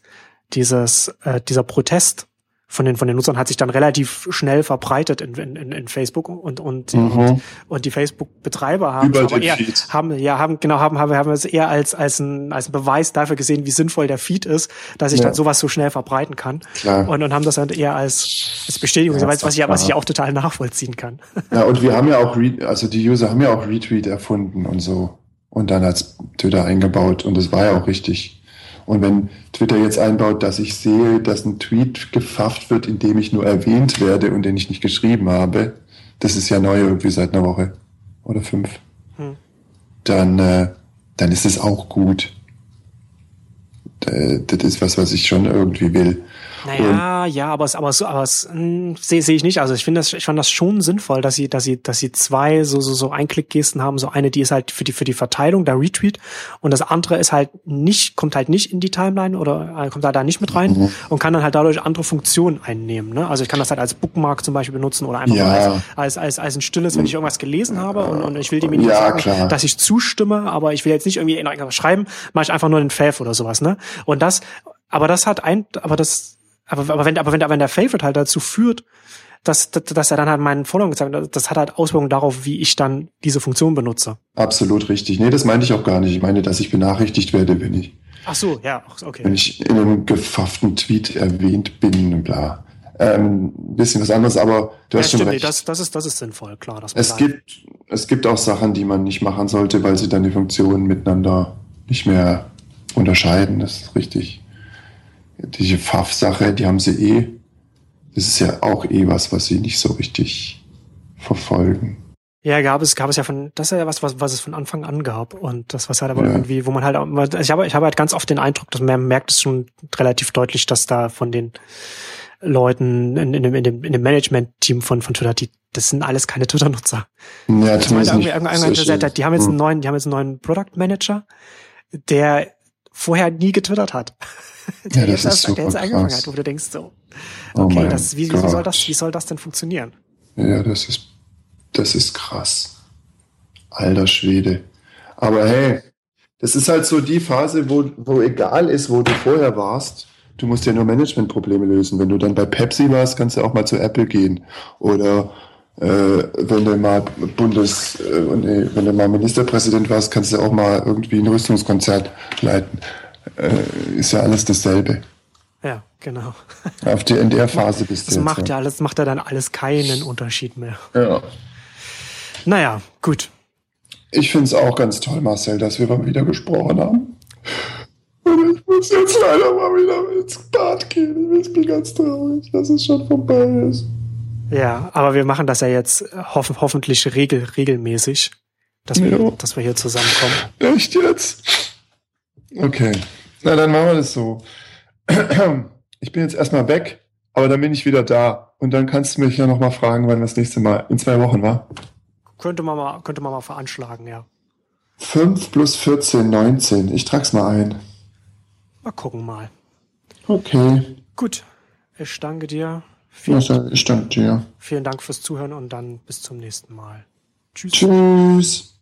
dieses äh, dieser Protest von den von den Nutzern hat sich dann relativ schnell verbreitet in, in, in Facebook und und mhm. und, und die Facebook Betreiber haben aber eher, haben ja haben genau haben haben haben es eher als als ein als ein Beweis dafür gesehen wie sinnvoll der Feed ist dass sich ja. dann sowas so schnell verbreiten kann Klar. und und haben das dann eher als als Bestätigung ja, was, was ich was ich auch total nachvollziehen kann *laughs* ja und wir haben ja auch also die User haben ja auch Retweet erfunden und so und dann als Twitter eingebaut und das war ja auch richtig und wenn Twitter jetzt einbaut, dass ich sehe, dass ein Tweet gefafft wird, in dem ich nur erwähnt werde und den ich nicht geschrieben habe, das ist ja neu irgendwie seit einer Woche oder fünf, hm. dann, äh, dann ist es auch gut. Äh, das ist was, was ich schon irgendwie will. Naja, und ja, aber es, aber, so, aber es hm, sehe seh ich nicht. Also ich finde das, ich fand das schon sinnvoll, dass sie, dass sie, dass sie zwei so, so, so Einklickgesten haben. So eine, die ist halt für die, für die Verteilung, der Retweet. Und das andere ist halt nicht, kommt halt nicht in die Timeline oder äh, kommt halt da nicht mit rein mhm. und kann dann halt dadurch andere Funktionen einnehmen. Ne? Also ich kann das halt als Bookmark zum Beispiel benutzen oder einfach ja. als, als, als, als ein stilles, wenn ich irgendwas gelesen habe und, und ich will dem nicht ja, sagen, klar. dass ich zustimme, aber ich will jetzt nicht irgendwie schreiben, mache ich einfach nur einen Fav oder sowas. Ne? Und das, aber das hat ein, aber das aber, aber wenn, aber wenn, aber wenn der Favorite halt dazu führt, dass, dass, dass er dann halt meinen Followern gezeigt hat, das hat halt Auswirkungen darauf, wie ich dann diese Funktion benutze. Absolut richtig. Nee, das meinte ich auch gar nicht. Ich meine, dass ich benachrichtigt werde, wenn ich. Ach so, ja, okay. Wenn ich in einem gefafften Tweet erwähnt bin und bla. Ähm, bisschen was anderes, aber du ja, hast stimmt, schon recht. Nee, das, das, ist, das ist sinnvoll, klar. Dass es, gibt, es gibt auch Sachen, die man nicht machen sollte, weil sie dann die Funktionen miteinander nicht mehr unterscheiden. Das ist richtig diese Pfaff-Sache, die haben sie eh. Das ist ja auch eh was, was sie nicht so richtig verfolgen. Ja, gab es, gab es ja von, das ist ja was, was, was es von Anfang an gab. Und das, was halt aber ja. irgendwie, wo man halt, also ich habe, ich habe halt ganz oft den Eindruck, dass man merkt es schon relativ deutlich, dass da von den Leuten in, in, dem, in dem, in dem Management-Team von, von Twitter, die, das sind alles keine Twitter-Nutzer. Ja, das meine, irgendwie, irgendwie, die haben jetzt einen neuen, die haben jetzt einen neuen Product Manager, der vorher nie getwittert hat. *laughs* der ja, das jetzt, ist der jetzt angefangen hat, wo du denkst so, oh okay, oh das, wie, wie soll das, wie soll das denn funktionieren? Ja, das ist, das ist krass. Alter Schwede. Aber hey, das ist halt so die Phase, wo, wo egal ist, wo du vorher warst, du musst ja nur Managementprobleme lösen. Wenn du dann bei Pepsi warst, kannst du auch mal zu Apple gehen. Oder äh, wenn du mal Bundes, äh, nee, wenn du mal Ministerpräsident warst, kannst du auch mal irgendwie ein Rüstungskonzert leiten. Äh, ist ja alles dasselbe. Ja, genau. Auf die, in der Phase bist du. Das jetzt, macht ja alles, macht ja dann alles keinen Unterschied mehr. Ja. Naja, gut. Ich finde es auch ganz toll, Marcel, dass wir mal wieder gesprochen haben. Und ich muss jetzt leider mal wieder ins Bad gehen. Ich bin ganz traurig, dass es schon vorbei ist. Ja, aber wir machen das ja jetzt hoff hoffentlich regel regelmäßig, dass wir, ja. dass wir hier zusammenkommen. Echt jetzt? Okay. Na, dann machen wir das so. *clears throat* Ich bin jetzt erstmal weg, aber dann bin ich wieder da. Und dann kannst du mich ja nochmal fragen, wann das nächste Mal. In zwei Wochen, wa? Könnte man mal, könnte man mal veranschlagen, ja. 5 plus 14, 19. Ich trag's mal ein. Mal gucken mal. Okay. Gut. Ich danke dir. Vielen, ich danke dir. Vielen Dank fürs Zuhören und dann bis zum nächsten Mal. Tschüss. Tschüss.